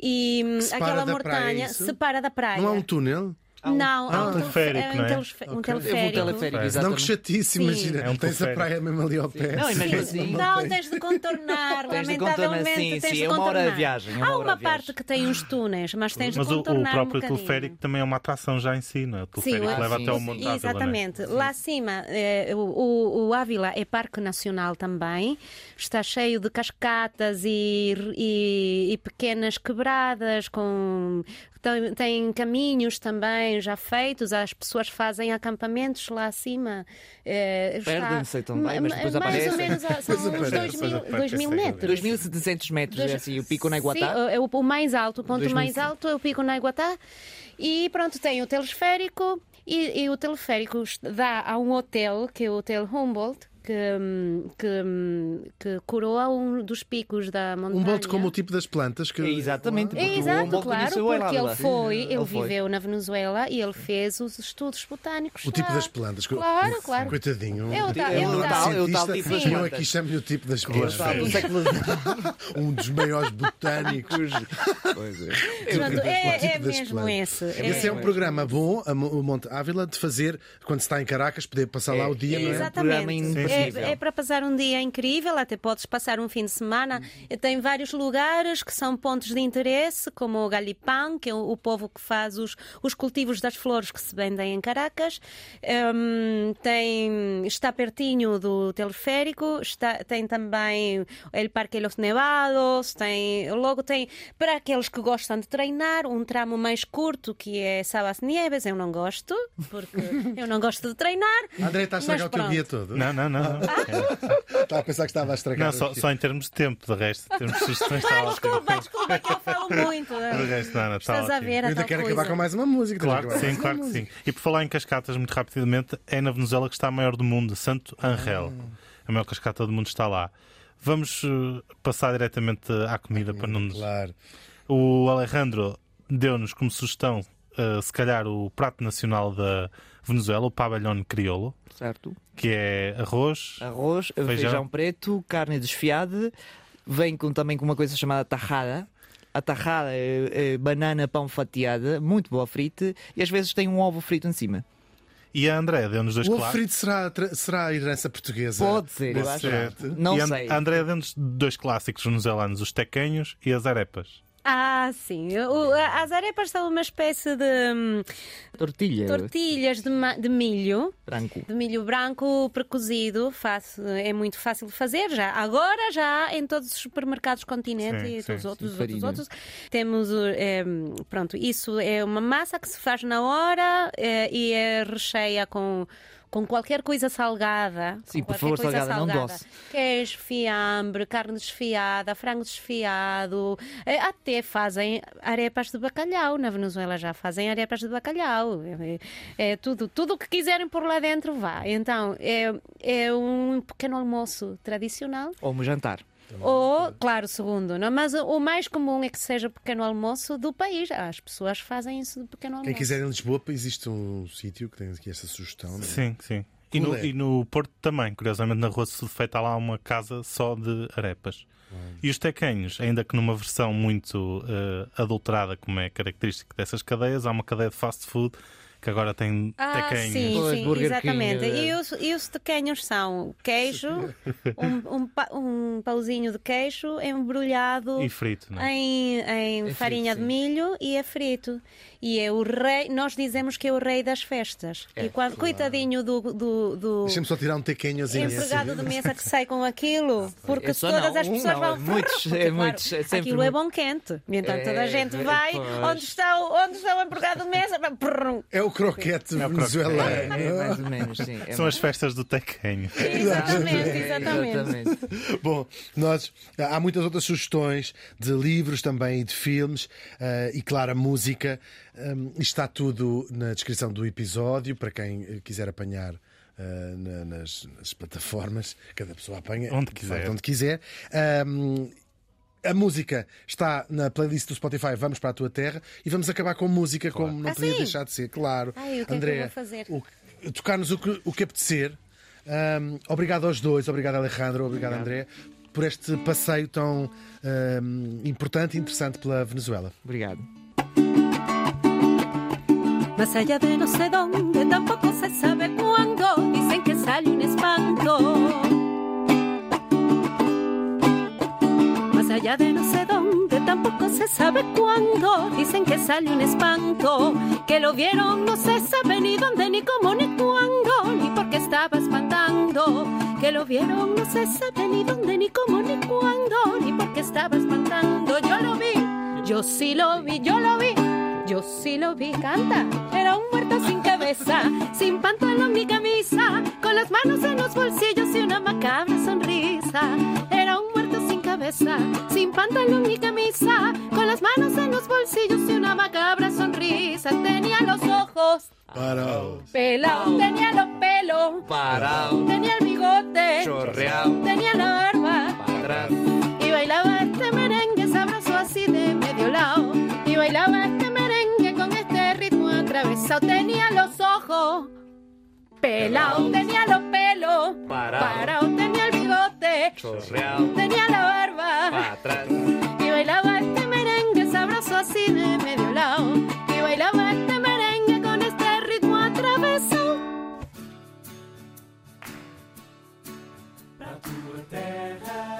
E hum, separa aquela praia, montanha isso? separa da praia. Não há um túnel? Não, há um teleférico, é um não é? telef- um. Eu vou teleférico. teleférico, Não, que chatice, Sim. imagina. É um Tens a teleférico. praia mesmo ali ao pé. Não, Sim. assim- Não, tens de contornar, Tens de contornar, lamentavelmente. sim, tens sim, de é uma hora de contornar. viagem, é uma Há uma parte que tem uns túneis, mas tens Mas de contornar o próprio um teleférico também é uma atração já em si, não é? O teleférico o- leva sim, até ao sim. Monte Ávila. é? Exatamente. Lá acima, eh, o, o, o Ávila é parque nacional também. Está cheio de cascatas e, e, e pequenas quebradas com tem, tem caminhos também já feitos. As pessoas fazem acampamentos lá acima. Eh, está- Perdem-se também, mas ma- depois mais ou aparecem. menos são uns Depois 2 aparecem, mil, dois aparecem. metros. 2.700 metros, é assim, o pico na Sim, Iguatá. é o, o mais alto, o ponto 2000. mais alto é o Pico na Iguatá. E pronto, tem o telesférico e, e o telesférico dá a um hotel, que é o Hotel Humboldt, que, que, que coroa um dos picos da montanha. Um bote como o tipo das plantas. Que... É exatamente. É exato, claro, porque ele foi, ele, Ele foi. viveu na Venezuela e ele fez os estudos botânicos. O tipo lá. das plantas. Claro, claro. Coitadinho. É o tal- é o tal- é o tal cientista, tipo das Eu aqui chamo-lhe o tipo das plantas. Um dos maiores botânicos. Pois é. Pronto, O é, tipo é das mesmo plantas. esse. Esse é um programa bom, o Monte Ávila, de fazer, quando se está em Caracas, poder passar lá o dia, não é? programa Exatamente. É, é para passar um dia incrível, até podes passar um fim de semana. Tem vários lugares que são pontos de interesse, como o Galipão, que é o, o povo que faz os, os cultivos das flores que se vendem em Caracas. Hum, tem, está pertinho do teleférico, está, tem também o Parque Los Nevados, tem, logo tem, para aqueles que gostam de treinar, um tramo mais curto que é Sabas Nieves. Eu não gosto, porque eu não gosto de treinar. André, está a estragar o teu dia todo. Não, não, não. Estava a pensar que estava a estragar. Não, só, só em termos de tempo, de resto, em termos de sugestões ótimo. desculpa, desculpa, que eu falo muito. De resto, Ana, está Estás a ótimo. ver Eu a ainda quero coisa. acabar com mais uma música. Claro que sim, claro que sim. E por falar em cascatas, muito rapidamente, é na Venezuela que está a maior do mundo, Santo Angel. A maior cascata do mundo está lá. Vamos eh, passar diretamente à comida para não nos... Claro. O Alejandro deu-nos como sugestão, eh, se calhar, o prato nacional da Venezuela, o pabellón crioulo, Certo? Que é arroz, Arroz, Feijão. feijão, preto, carne desfiada, vem com, também com uma coisa chamada tajada. A tajada é, é banana pão fatiada, muito boa frita, e às vezes tem um ovo frito em cima. e a André deu-nos dois O ovo clássicos. frito será, será a herança portuguesa? Pode ser, eu acho. Não e a sei. a André deu-nos dois clássicos venezuelanos, os tequenhos e as arepas. Ah, sim. O- as arepas são uma espécie de hum, Tortilha tortilhas de, ma- de milho. branco. De milho branco precozido, fácil, é muito fácil de fazer já. Agora já em todos os supermercados continente Sim, e sim, todos os sim, outros, outros, farinha. outros temos o, é, pronto, isso é uma massa que se faz na hora é, e é recheia com com qualquer coisa salgada, Sim, por favor, coisa salgada, não doce. queijo, fiambre, carne desfiada, frango desfiado, eh, até fazem arepas de bacalhau. Na Venezuela já fazem arepas de bacalhau. É, é tudo, tudo o que quiserem por lá dentro vá. Então é, é um pequeno almoço tradicional. Ou um jantar. Ou, claro, segundo, não? mas o mais comum é que seja pequeno almoço do país. As pessoas fazem isso de pequeno almoço. Quem quiser em Lisboa, existe um sítio que tem aqui esta sugestão. não é? Sim, sim. E no, Culé. e no Porto também, curiosamente, na Rua Sudfeita há lá uma casa só de arepas. E os tequenhos, ainda que numa versão muito eh, adulterada, como é característico dessas cadeias, há uma cadeia de fast food que agora tem Ah, tequenhos. sim, Pois, sim, exatamente. King, E, os, e os tequenhos são queijo, um, um, pa- um pauzinho de queijo embrulhado E frito, não é? em, em frito, farinha de sim. milho e é frito. E é o rei, nós dizemos que é o rei das festas. É, e quando, coitadinho do, do, do Deixa-me só tirar um tequenhozinho empregado assim. de mesa que sai com aquilo, porque É todas não, as pessoas não, vão. é muitos, Porque, é muitos, é sempre aquilo é muito. bom quente. Então toda a É, gente é, vai. pois. Onde está, o, onde está o empregado de mesa? É o croquete venezuelano. É, mais ou menos, sim. É São mais- as festas do tequenho. Exatamente, exatamente. Exatamente. Bom, nós há muitas outras sugestões de livros também e de filmes eh, e claro a música Isto está tudo na descrição do episódio para quem eh, quiser apanhar eh, na- nas, nas plataformas cada pessoa apanha Onde de quiser. facto, onde quiser Hum, a música está na playlist do Spotify Vamos para a Tua Terra e vamos acabar com música como não Ah, podia sim? deixar de ser, claro. Ai, o que é que eu Andréa, vou fazer? tocar-nos o que, o que apetecer. Hum, obrigado aos dois, obrigado Alejandro, obrigado, André, por este passeio tão hum, importante e interessante pela Venezuela. Obrigado. Más allá de no sé dónde, tampoco se sabe cuándo. Dicen que sale un espanto. Más allá de no sé dónde, tampoco se sabe cuándo. Dicen que sale un espanto. Que lo vieron, no se sabe ni dónde, ni cómo, ni cuándo, ni por qué estaba espantando. Que lo vieron, no se sabe ni dónde, ni cómo, ni cuándo, ni por qué estaba espantando. Yo lo vi, yo sí lo vi, yo lo vi. Yo sí lo vi, canta. Era un muerto sin cabeza, sin pantalón ni camisa, con las manos en los bolsillos y una macabra sonrisa. Era un muerto sin cabeza, sin pantalón ni camisa, con las manos en los bolsillos y una macabra sonrisa. Tenía los ojos Para pelados, tenía los pelos, Parado, tenía el bigote, chorreado, tenía la barba. para atrás. Y bailaba este merengue sabroso así de medio lado. Y bailaba este Atravesado tenía los ojos, pelado tenía los pelos, parado, tenía el bigote, chorreado tenía la barba, atrás. y bailaba este merengue sabroso así de medio lado, y bailaba este merengue con este ritmo atravesado. La.